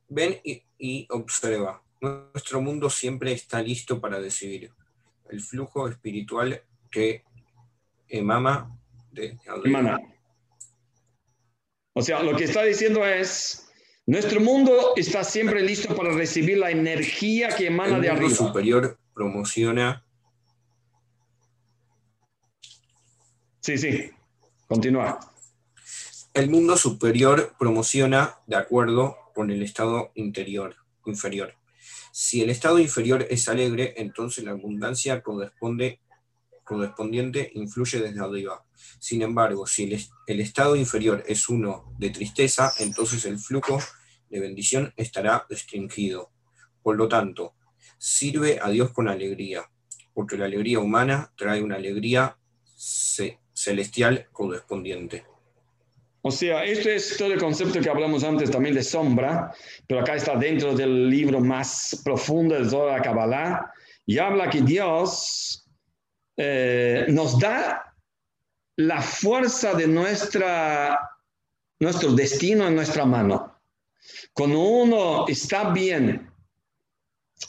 Ven y, y observa. Nuestro mundo siempre está listo para decidir. El flujo espiritual que emama de
Emana. O sea, lo que está diciendo es, nuestro mundo está siempre listo para recibir la energía que emana
El
de
mundo
arriba.
superior promociona
Sí, sí. Continúa.
El mundo superior promociona de acuerdo con el estado interior, inferior. Si el estado inferior es alegre, entonces la abundancia corresponde, correspondiente influye desde arriba. Sin embargo, si el, el estado inferior es uno de tristeza, entonces el flujo de bendición estará restringido. Por lo tanto, sirve a Dios con alegría, porque la alegría humana trae una alegría ce- celestial correspondiente.
O sea, esto es todo el concepto que hablamos antes también de sombra, pero acá está dentro del libro más profundo de toda la Kabbalah, y habla que Dios eh, nos da la fuerza de nuestra, nuestro destino en nuestra mano. Cuando uno está bien,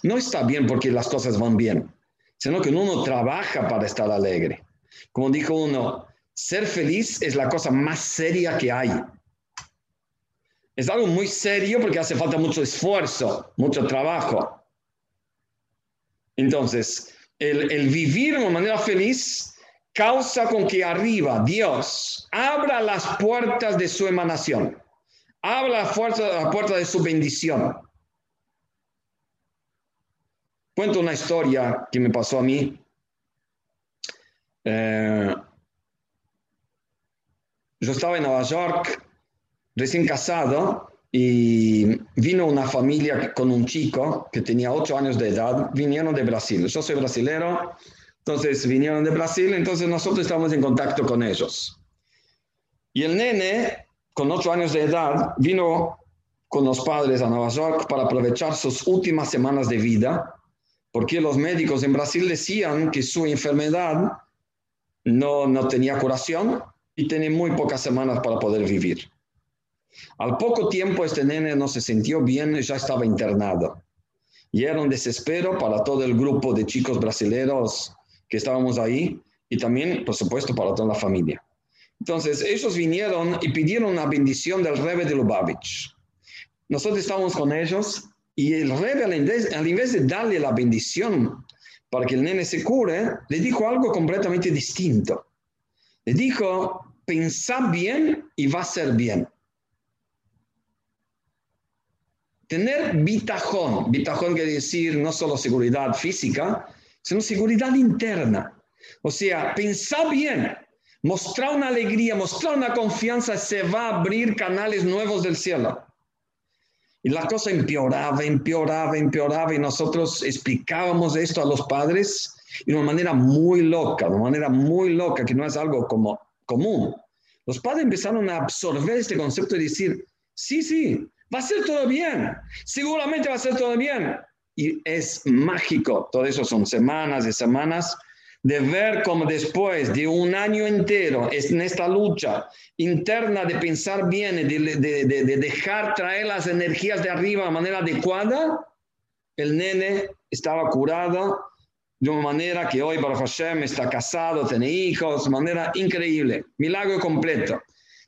no está bien porque las cosas van bien, sino que uno trabaja para estar alegre. Como dijo uno, ser feliz es la cosa más seria que hay. Es algo muy serio porque hace falta mucho esfuerzo, mucho trabajo. Entonces, el, el vivir de manera feliz causa con que arriba Dios abra las puertas de su emanación, abra la, fuerza, la puerta de su bendición. Cuento una historia que me pasó a mí. Eh, yo estaba en Nueva York, recién casado, y vino una familia con un chico que tenía ocho años de edad, vinieron de Brasil. Yo soy brasilero, entonces vinieron de Brasil, entonces nosotros estamos en contacto con ellos. Y el nene, con ocho años de edad, vino con los padres a Nueva York para aprovechar sus últimas semanas de vida, porque los médicos en Brasil decían que su enfermedad no, no tenía curación y tenía muy pocas semanas para poder vivir. Al poco tiempo este nene no se sintió bien y ya estaba internado. Y era un desespero para todo el grupo de chicos brasileños que estábamos ahí y también, por supuesto, para toda la familia. Entonces, ellos vinieron y pidieron una bendición del Rebbe de Lubavitch. Nosotros estábamos con ellos y el invés, al invés de darle la bendición para que el nene se cure, le dijo algo completamente distinto. Le dijo, pensá bien y va a ser bien. Tener bitajón, bitajón quiere decir no solo seguridad física, sino seguridad interna. O sea, pensá bien, mostrar una alegría, mostrar una confianza, se va a abrir canales nuevos del cielo. Y la cosa empeoraba, empeoraba, empeoraba, y nosotros explicábamos esto a los padres de una manera muy loca, de una manera muy loca, que no es algo como común. Los padres empezaron a absorber este concepto y decir, sí, sí, va a ser todo bien, seguramente va a ser todo bien. Y es mágico, todo eso son semanas y semanas de ver cómo después de un año entero en esta lucha interna de pensar bien, de, de, de, de, dejar traer las energías de arriba de manera adecuada, el nene estaba curado de una manera que hoy Baruch Hashem está casado, tiene hijos, de manera increíble, milagro completo.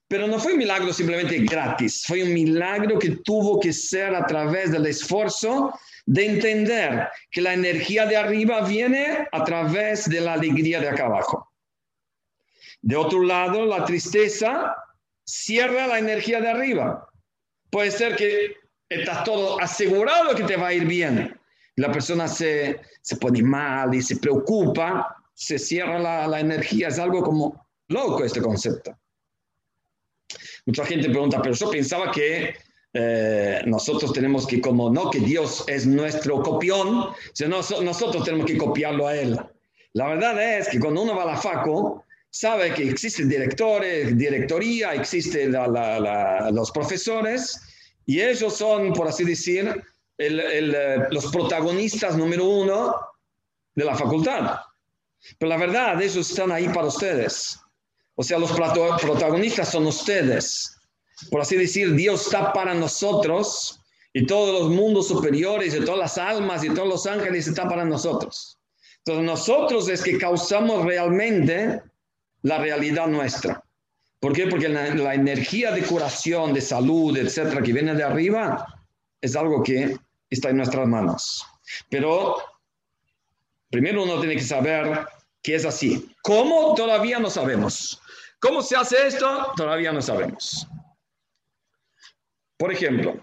Pero no fue un milagro simplemente gratis, fue un milagro que tuvo que ser a través del esfuerzo de entender que la energía de arriba viene a través de la alegría de acá abajo. De otro lado, la tristeza cierra la energía de arriba. Puede ser que estás todo asegurado que te va a ir bien. La persona se, se pone mal y se preocupa, se cierra la, la energía. Es algo como loco este concepto. Mucha gente pregunta, pero yo pensaba que eh, nosotros tenemos que, como no que Dios es nuestro copión, sino nosotros tenemos que copiarlo a Él. La verdad es que cuando uno va a la FACO, sabe que existen directores, directoría, existen los profesores, y ellos son, por así decir, eh, los protagonistas número uno de la facultad. Pero la verdad, ellos están ahí para ustedes. O sea, los protagonistas son ustedes por así decir, Dios está para nosotros y todos los mundos superiores y todas las almas y todos los ángeles están para nosotros. Entonces nosotros es que causamos realmente la realidad nuestra. ¿Por qué? Porque la, energía de curación, de salud, etcétera, que viene de arriba, es algo que está en nuestras manos. Pero primero uno tiene que saber que es así. ¿Cómo? Todavía no sabemos. ¿Cómo se hace esto? Todavía no sabemos. Por ejemplo,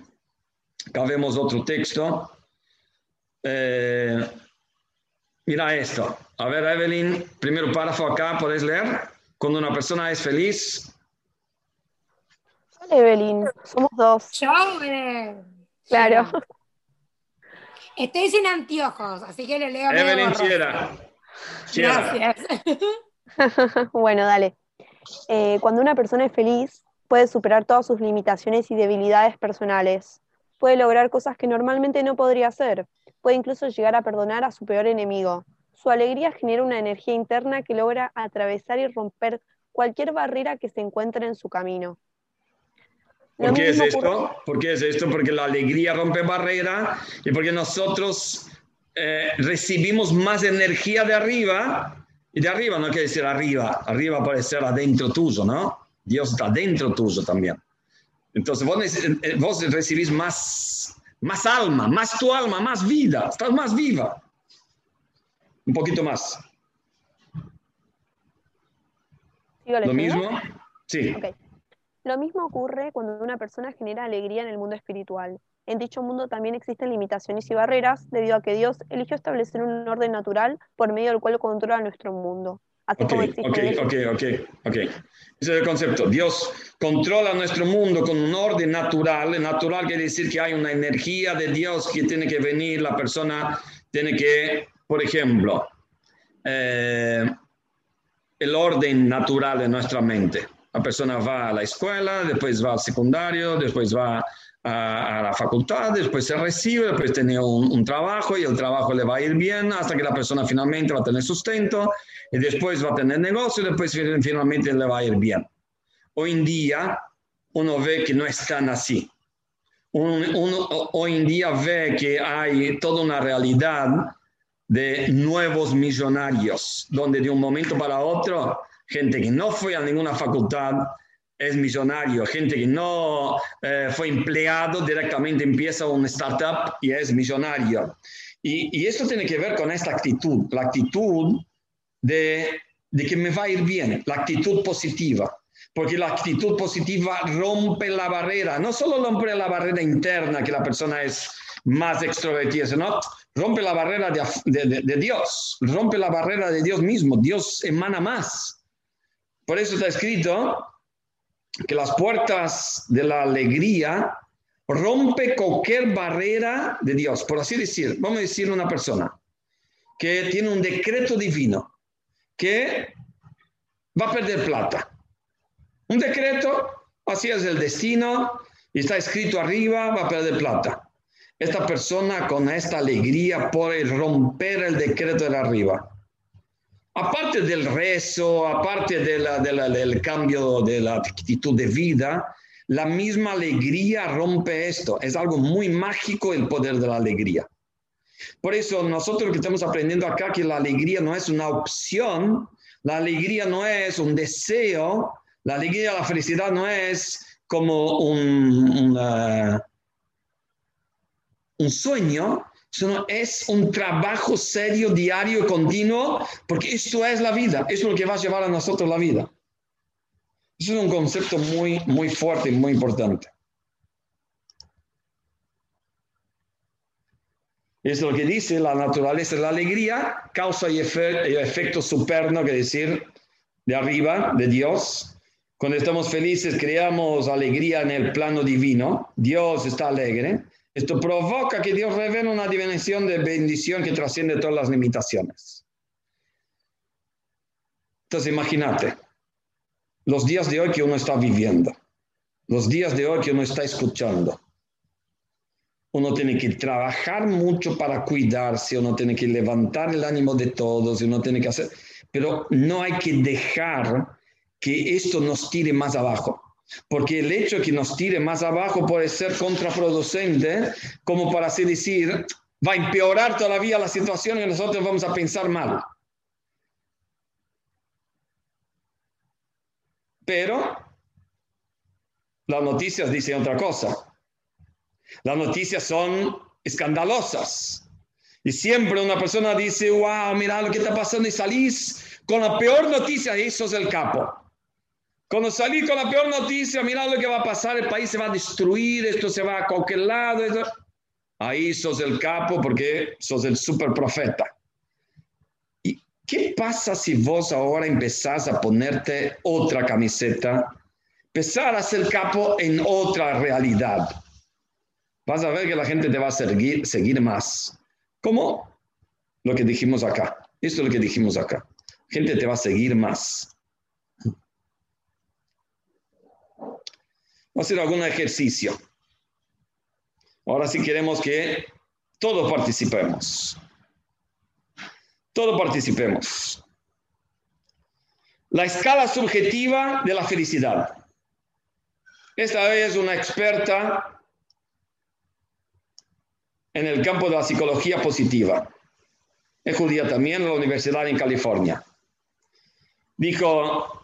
acá vemos otro texto. Eh, mira esto. A ver, Evelyn, primero párrafo acá, ¿puedes leer? Cuando una persona es feliz.
Evelyn, somos dos.
Yo, Evelyn.
Claro.
Estoy sin anteojos, así que le leo.
Evelyn Sierra.
Gracias. *laughs*
bueno, dale. Eh, cuando una persona es feliz, Puede superar todas sus limitaciones y debilidades personales. Puede lograr cosas que normalmente no podría hacer. Puede incluso llegar a perdonar a su peor enemigo. Su alegría genera una energía interna que logra atravesar y romper cualquier barrera que se encuentre en su camino.
¿Por qué es esto? ¿Por qué es esto? Porque la alegría rompe barrera y porque nosotros eh, recibimos más energía de arriba. Y de arriba no quiere decir arriba, arriba puede ser adentro tuyo, ¿no? Dios está dentro tuyo también. Entonces vos, eh, vos recibís más, más alma, más tu alma, más vida, estás más viva. Un poquito más. ¿Lo mismo? Sí.
Lo mismo ocurre cuando una persona genera alegría en el mundo espiritual. En dicho mundo también existen limitaciones y barreras debido a que Dios eligió establecer un orden natural por medio del cual controla nuestro mundo. Así
ok,
como
ok, ok, ok, ok. Ese es el concepto. Dios controla nuestro mundo con un orden natural. Natural quiere decir que hay una energía de Dios que tiene que venir, la persona tiene que, por ejemplo, eh, el orden natural de nuestra mente. La persona va a la escuela, después va al secundario, después va a, la facultad, después se recibe, después tiene un, un, trabajo y el trabajo le va a ir bien hasta que la persona finalmente va a tener sustento y después va a tener negocio y después finalmente le va a ir bien. Hoy en día uno ve que no es tan así. Uno, hoy en día ve que hay toda una realidad de nuevos millonarios, donde de un momento para otro, gente que no fue a ninguna facultad es millonario, gente que no eh, fue empleado directamente empieza un startup y es millonario. Y, y esto tiene que ver con esta actitud, la actitud de, que me va a ir bien, la actitud positiva. Porque la actitud positiva rompe la barrera, no solo rompe la barrera interna, que la persona es más extrovertida, sino rompe la barrera de, de Dios, rompe la barrera de Dios mismo, Dios emana más. Por eso está escrito que las puertas de la alegría rompe cualquier barrera de Dios. Por así decir, vamos a decir una persona que tiene un decreto divino que va a perder plata. Un decreto, así es el destino, y está escrito arriba, va a perder plata. Esta persona con esta alegría puede romper el decreto de arriba. Aparte del rezo, aparte del cambio de la actitud de vida, la misma alegría rompe esto. Es algo muy mágico el poder de la alegría. Por eso nosotros que estamos aprendiendo acá que la alegría no es una opción, la alegría no es un deseo, la alegría, la felicidad no es como un sueño, Eso es un trabajo serio, diario continuo, porque esto es la vida, eso es lo que va a llevar a nosotros la vida. Eso es un concepto muy, muy fuerte y muy importante. Es lo que dice la naturaleza la alegría, causa y, efecto superno, que decir, de arriba, de Dios. Cuando estamos felices, creamos alegría en el plano divino. Dios está alegre. Esto provoca que Dios revele una dimensión de bendición que trasciende todas las limitaciones. Entonces, imagínate, los días de hoy que uno está viviendo, los días de hoy que uno está escuchando. Uno tiene que trabajar mucho para cuidarse, uno tiene que levantar el ánimo de todos, uno tiene que hacer, pero no hay que dejar que esto nos tire más abajo. Porque el hecho que nos tire más abajo puede ser contraproducente, como para así decir, va a empeorar todavía la situación y nosotros vamos a pensar mal. Pero las noticias dicen otra cosa. Las noticias son escandalosas. Y siempre una persona dice, wow, mira lo que está pasando y salís con la peor noticia y sos el capo. Cuando salí con la peor noticia, mira lo que va a pasar, el país se va a destruir, esto se va a cualquier lado. Ahí sos el capo porque sos el super profeta. ¿Y qué pasa si vos ahora empezás a ponerte otra camiseta? Empezar a ser capo en otra realidad. Vas a ver que la gente te va a seguir, seguir más. ¿Cómo? Lo que dijimos acá. Esto es lo que dijimos acá. Gente te va a seguir más. Vamos a hacer algún ejercicio. Ahora sí queremos que todos participemos. Todos participemos. La escala subjetiva de la felicidad. Esta vez una experta en el campo de la psicología positiva. Es judía también en la Universidad en California. Dijo,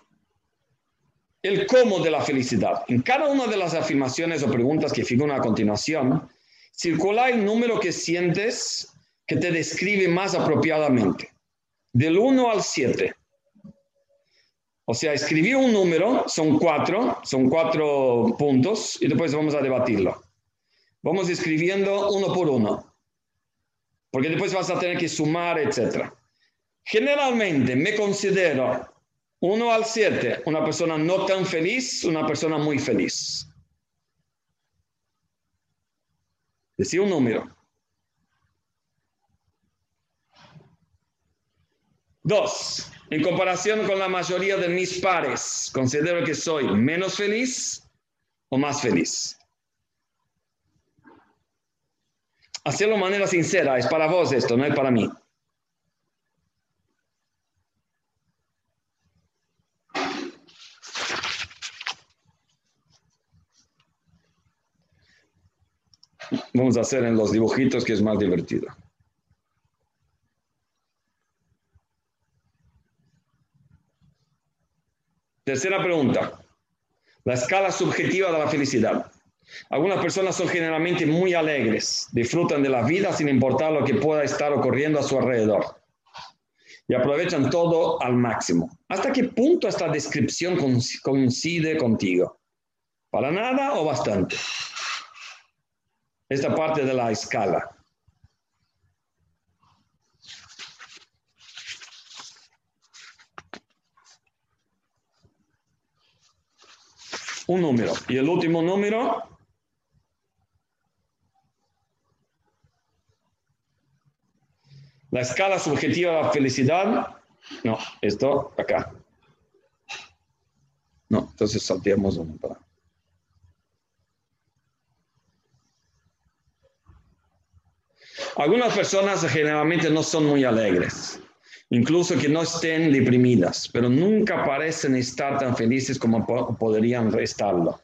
el cómo de la felicidad. En cada una de las afirmaciones o preguntas que figuran a continuación, circula el número que sientes que te describe más apropiadamente, del 1 al 7. O sea, escribí un número, son cuatro, son cuatro puntos, y después vamos a debatirlo. Vamos escribiendo uno por uno, porque después vas a tener que sumar, etc. Generalmente me considero 1 al 7, una persona no tan feliz, una persona muy feliz. Decía un número. Dos, en comparación con la mayoría de mis pares, considero que soy menos feliz o más feliz. Hacerlo de manera sincera, es para vos esto, no es para mí. Vamos a hacer en los dibujitos que es más divertido. Tercera pregunta. La escala subjetiva de la felicidad. Algunas personas son generalmente muy alegres, disfrutan de la vida sin importar lo que pueda estar ocurriendo a su alrededor y aprovechan todo al máximo. ¿Hasta qué punto esta descripción coincide contigo? ¿Para nada o bastante? Esta parte de la escala. Un número. Y el último número. La escala subjetiva de felicidad. No, esto acá. No, entonces salteamos uno para. Algunas personas generalmente no son muy alegres, incluso que no estén deprimidas, pero nunca parecen estar tan felices como podrían estarlo.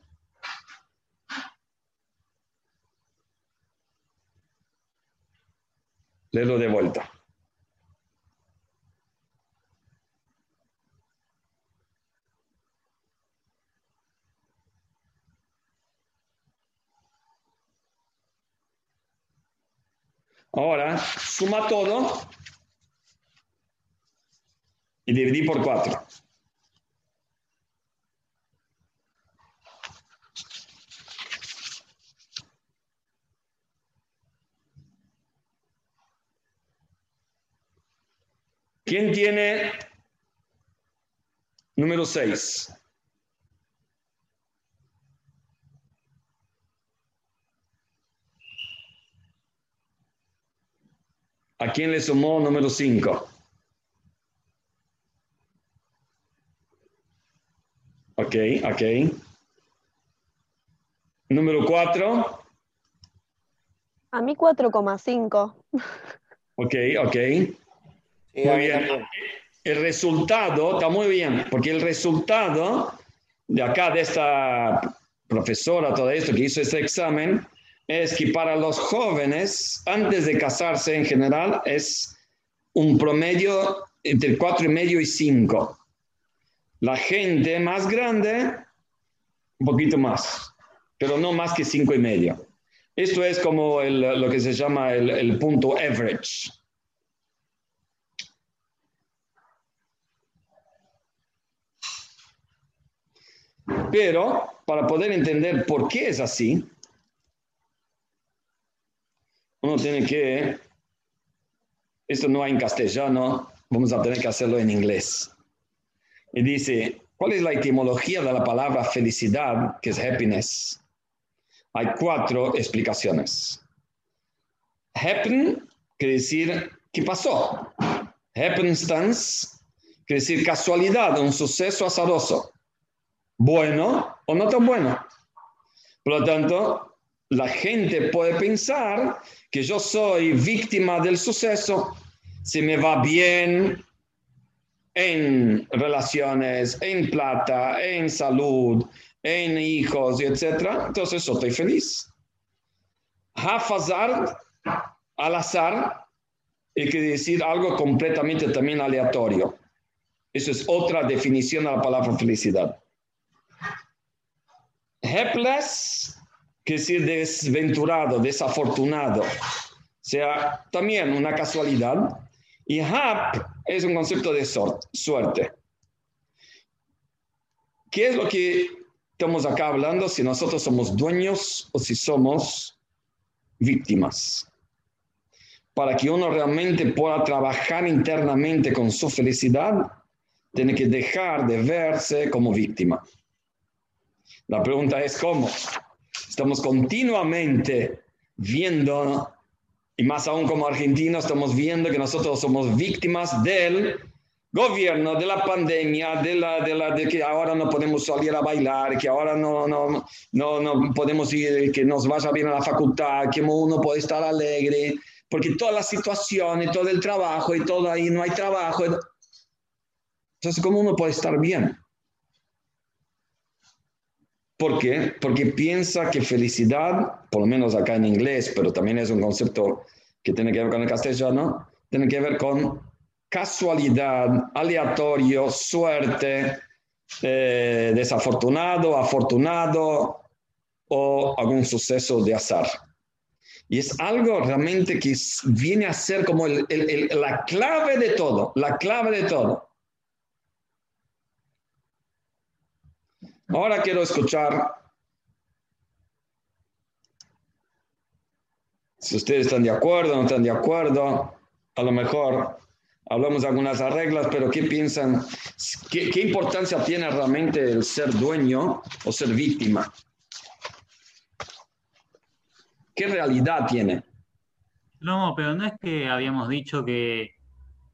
lo de vuelta. Ahora, suma todo y dividí por 4. ¿Quién tiene número 6? ¿A quién le sumó número 5? Ok, ok. Número 4.
A mí 4,5.
Ok, ok. muy bien. El resultado está muy bien, porque el resultado de acá, de esta profesora, todo esto que hizo este examen, es que para los jóvenes, antes de casarse en general, es un promedio entre 4,5 y 5. La gente más grande, un poquito más, pero no más que cinco y medio. Esto es como lo que se llama el, el punto average. Pero para poder entender por qué es así, uno tiene que, esto no hay en castellano, vamos a tener que hacerlo en inglés y dice, ¿cuál es la etimología de la palabra felicidad, que es happiness? Hay cuatro explicaciones. Happen quiere decir ¿qué pasó. Happenstance quiere decir casualidad, un suceso azaroso. Bueno o no tan bueno. Por lo tanto, la gente puede pensar que yo soy víctima del suceso. Si me va bien, en relaciones, en plata, en salud, en hijos, etc. Entonces yo estoy feliz. Hafazar, al azar, y decir algo completamente también aleatorio. Eso es otra definición de la palabra felicidad. Helpless, quiere decir desventurado, desafortunado. Sea, también una casualidad. Y hap es un concepto de suerte. ¿Qué es lo que estamos acá hablando? Si nosotros somos dueños o si somos víctimas. Para que uno realmente pueda trabajar internamente con su felicidad, tiene que dejar de verse como víctima. La pregunta es cómo. Estamos continuamente viendo y más aún como argentinos estamos viendo que nosotros somos víctimas del gobierno, de la pandemia, de, la, de, la, de que ahora no podemos salir a bailar, que ahora no, no, no, no podemos ir, que nos vaya bien a la facultad, que uno puede estar alegre, porque toda la situación y todo el trabajo y todo ahí no hay trabajo. Entonces, ¿cómo uno puede estar bien? ¿Por qué? Porque piensa que felicidad, por lo menos acá en inglés, pero también es un concepto que tiene que ver con el castellano, tiene que ver con casualidad, aleatorio, suerte, eh, desafortunado, afortunado o algún suceso de azar. Y es algo realmente que viene a ser como la clave de todo, la clave de todo. Ahora quiero escuchar si ustedes están de acuerdo no están de acuerdo. A lo mejor hablamos de algunas reglas, pero ¿qué piensan? ¿Qué, ¿Qué, importancia tiene realmente el ser dueño o ser víctima? ¿Qué realidad tiene?
No, pero no es que habíamos dicho que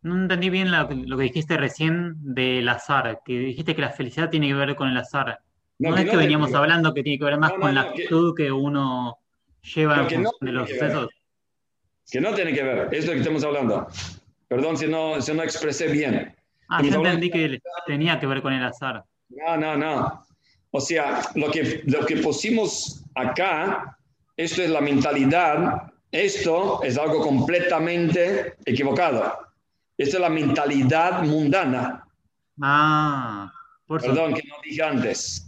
no entendí bien lo, que dijiste recién del azar, que dijiste que la felicidad tiene que ver con el azar. No, es que, veníamos hablando que tiene que ver más con la actitud que, uno lleva en de los sucesos.
Que no tiene que ver, es lo que estamos hablando. Perdón si no, si no expresé bien.
Ah, yo entendí que tenía que ver con el azar.
No, no, no. O sea, lo que, lo que pusimos acá, esto es la mentalidad, esto es algo completamente equivocado. Esta es la mentalidad mundana.
Ah,
por Perdón, que no dije antes.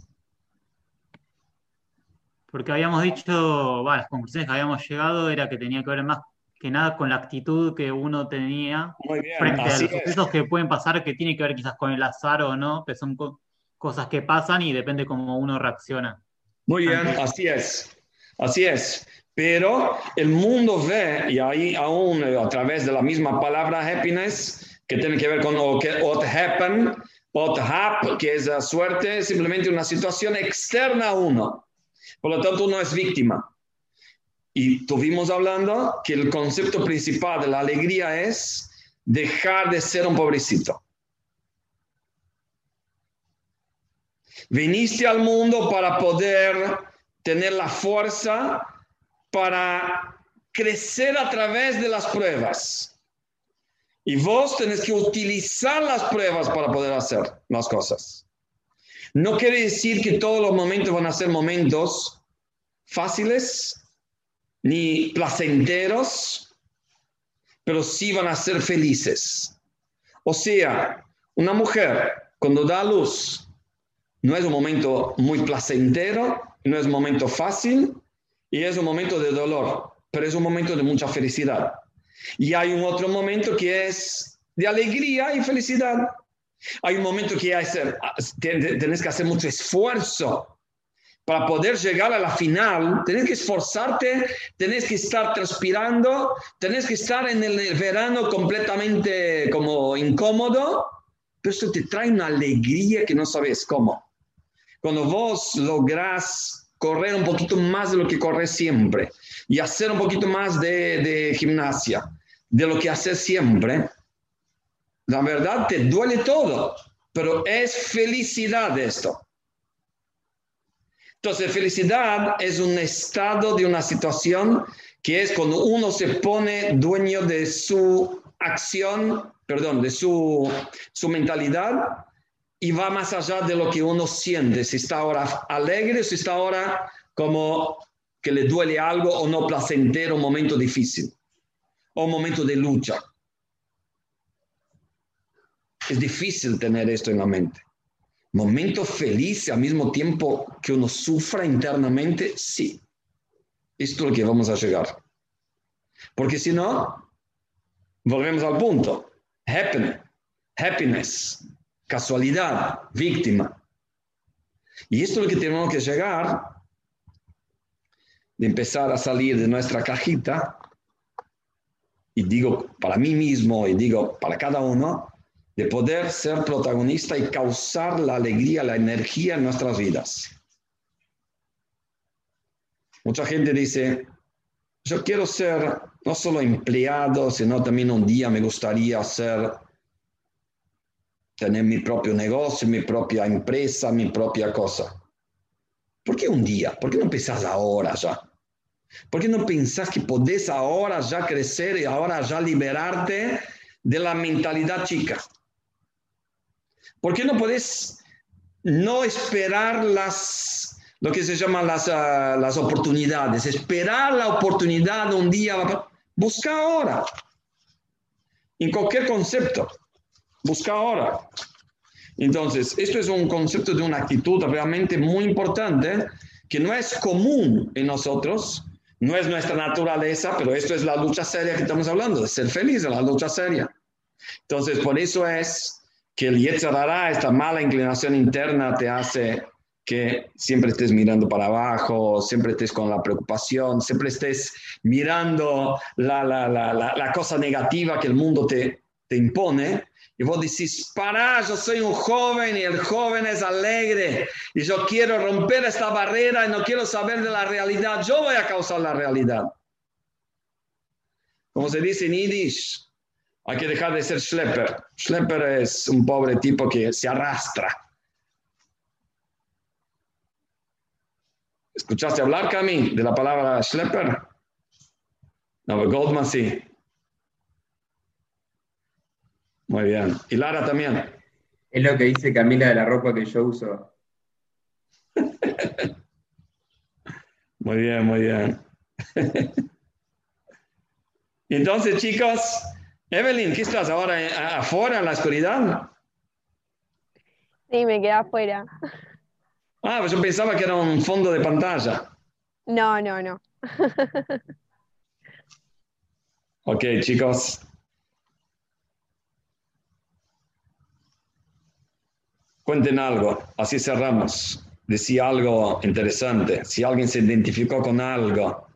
Porque habíamos dicho, bueno, las conclusiones que habíamos llegado era que tenía que ver más que nada con la actitud que uno tenía
bien,
frente a los
es.
sucesos que pueden pasar, que tiene que ver quizás con el azar o no, que son co- cosas que pasan y depende cómo uno reacciona.
Muy bien, así es, así es. Pero el mundo ve, y ahí aún eh, a través de la misma palabra happiness, que tiene que ver con lo que what happen, what hap, que es la suerte, simplemente una situación externa a uno. Por lo tanto, uno es víctima. Y tuvimos hablando que el concepto principal de la alegría es dejar de ser un pobrecito. Viniste al mundo para poder tener la fuerza para crecer a través de las pruebas. Y vos tenés que utilizar las pruebas para poder hacer las cosas. No quiere decir que todos los momentos van a ser momentos fáciles ni placenteros, pero sí van a ser felices. O sea, una mujer cuando da luz no es un momento muy placentero, no es un momento fácil y es un momento de dolor, pero es un momento de mucha felicidad. Y hay un otro momento que es de alegría y felicidad. Hay un momento que hacer- tenés que hacer mucho esfuerzo para poder llegar a la final. Tenés que esforzarte, tenés que estar transpirando, tenés que estar en el verano completamente como incómodo, pero eso te trae una alegría que no sabes cómo. Cuando vos lográs correr un poquito más de lo que corres siempre y hacer un poquito más de, de gimnasia, de lo que haces siempre, la verdad te duele todo, pero es felicidad esto. Entonces, felicidad es un estado de una situación que es cuando uno se pone dueño de su acción, perdón, de su, su mentalidad y va más allá de lo que uno siente, si está ahora alegre, si está ahora como que le duele algo o no placentero, un momento difícil o un momento de lucha. Es difícil tener esto en la mente. Momento feliz al mismo tiempo que uno sufra internamente, sí. Esto es lo que vamos a llegar. Porque si no, volvemos al punto. Happen, happiness, casualidad, víctima. Y esto es lo que tenemos que llegar, de empezar a salir de nuestra cajita, y digo para mí mismo y digo para cada uno, de poder ser protagonista y causar la alegría, la energía en nuestras vidas. Mucha gente dice, yo quiero ser no solo empleado, sino también un día me gustaría ser, tener mi propio negocio, mi propia empresa, mi propia cosa. ¿Por qué un día? ¿Por qué no pensás ahora ya? ¿Por qué no pensás que podés ahora ya crecer y ahora ya liberarte de la mentalidad chica? ¿Por qué no podés no esperar las, lo que se llaman las, uh, las oportunidades? Esperar la oportunidad un día. Busca ahora. En cualquier concepto. Busca ahora. Entonces, esto es un concepto de una actitud realmente muy importante que no es común en nosotros, no es nuestra naturaleza, pero esto es la lucha seria que estamos hablando, de ser feliz, de la lucha seria. Entonces, por eso es que el Yetzirah, esta mala inclinación interna, te hace que siempre estés mirando para abajo, siempre estés con la preocupación, siempre estés mirando la, la, la, la cosa negativa que el mundo te, te impone. Y vos decís, para, yo soy un joven y el joven es alegre y yo quiero romper esta barrera y no quiero saber de la realidad, yo voy a causar la realidad. Como se dice en Yiddish, hay que dejar de ser schlepper. Schlepper es un pobre tipo que se arrastra. ¿Escuchaste hablar, Cami, de la palabra schlepper? No, pero Goldman sí. Muy bien. Y Lara también.
Es lo que dice Camila de la ropa que yo uso. *laughs*
Muy bien, muy bien. *laughs* Entonces, chicos, Evelyn, ¿qué estás ahora afuera en la oscuridad?
Sí, me quedé afuera.
Ah, pues yo pensaba que era un fondo de pantalla.
No, no, no. *laughs*
Ok, chicos. Cuenten algo, así cerramos. Decía algo interesante. Si alguien se identificó con algo,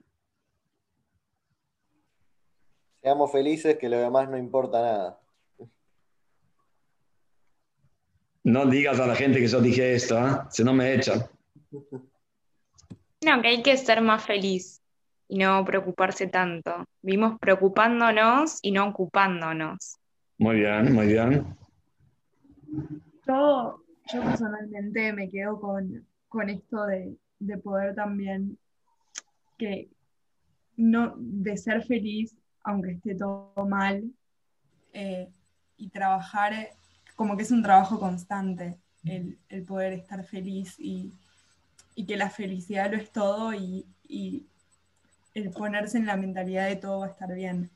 Seamos felices que lo demás no importa nada.
no digas a la gente que yo dije esto, ¿eh? si no me echan.
No, que hay que ser más feliz y no preocuparse tanto. Vimos preocupándonos y no ocupándonos.
Muy bien, muy bien.
Yo, yo personalmente me quedo con, con esto de, de poder también que no de ser feliz aunque esté todo mal eh, y trabajar eh, como que es un trabajo constante el, el poder estar feliz y, y que la felicidad lo es todo y, y el ponerse en la mentalidad de todo va a estar bien.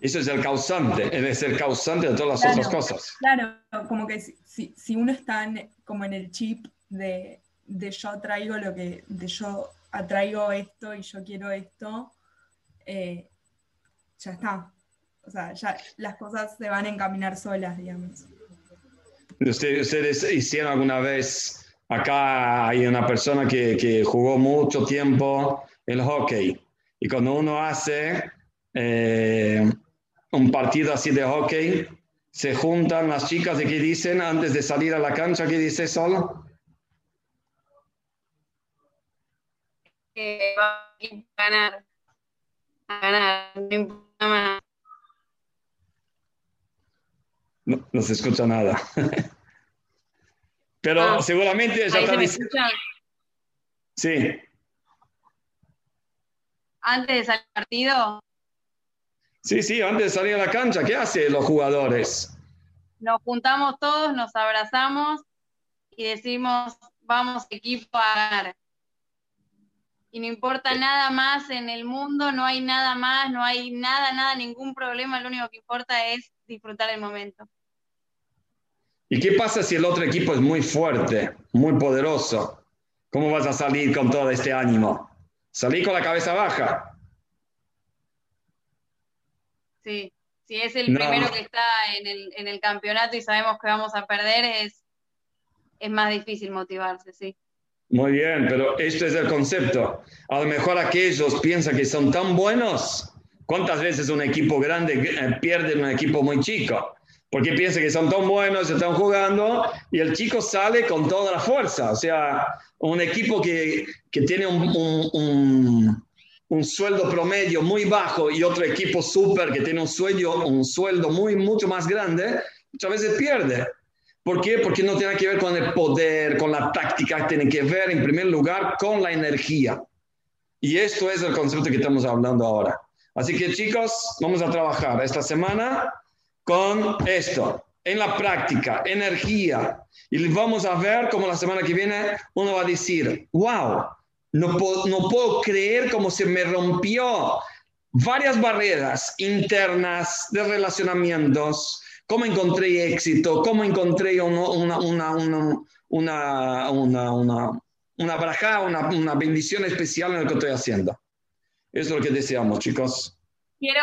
Eso es el causante, es el causante de todas las
Claro,
otras cosas.
Claro, como que si, si- si uno está en- como en el chip de, de yo atraigo lo que, de yo atraigo esto y yo quiero esto, eh, ya está. O sea, ya las cosas se van a encaminar solas, digamos.
Ustedes, ustedes hicieron alguna vez, acá hay una persona que, que jugó mucho tiempo el hockey y cuando uno hace eh, un partido así de hockey, se juntan las chicas y ¿qué dicen antes de salir a la cancha? ¿Qué dice Sol?
que va a ganar. A ganar, no importa más.
No, no se escucha nada. *laughs* Pero
Ah,
seguramente ya está diciendo. Sí,
Antes de salir al partido,
sí, sí, antes de salir a la cancha, ¿qué hacen los jugadores?
nos juntamos todos, nos abrazamos y decimos, vamos equipo a ganar. Y no importa nada más en el mundo, no hay nada más, no hay nada, nada, ningún problema, lo único que importa es disfrutar el momento.
¿Y qué pasa si el otro equipo es muy fuerte, muy poderoso? ¿Cómo vas a salir con todo este ánimo? Salí con la cabeza baja.
Sí, si es el
No.
primero que está en el, en el campeonato y sabemos que vamos a perder, es, es más difícil motivarse, sí.
Muy bien, pero este es el concepto. A lo mejor aquellos piensan que son tan buenos. ¿Cuántas veces un equipo grande eh, pierde un equipo muy chico? Porque piensa que son tan buenos, están jugando y el chico sale con toda la fuerza. O sea, un equipo que, que tiene un, un- un- un sueldo promedio muy bajo y otro equipo súper que tiene un sueldo, un sueldo muy, mucho más grande, muchas veces pierde. ¿Por qué? Porque no tiene que ver con el poder, con la táctica, tiene que ver en primer lugar con la energía. Y esto es el concepto que estamos hablando ahora. Así que chicos, vamos a trabajar esta semana con esto, en la práctica, energía. Y vamos a ver cómo la semana que viene uno va a decir, wow, no puedo, no puedo creer cómo se me rompió varias barreras internas de relacionamientos, cómo encontré éxito, cómo encontré una, una, una, una, una braja, una, una bendición especial en lo que estoy haciendo. Eso es lo que deseamos, chicos.
Quiero,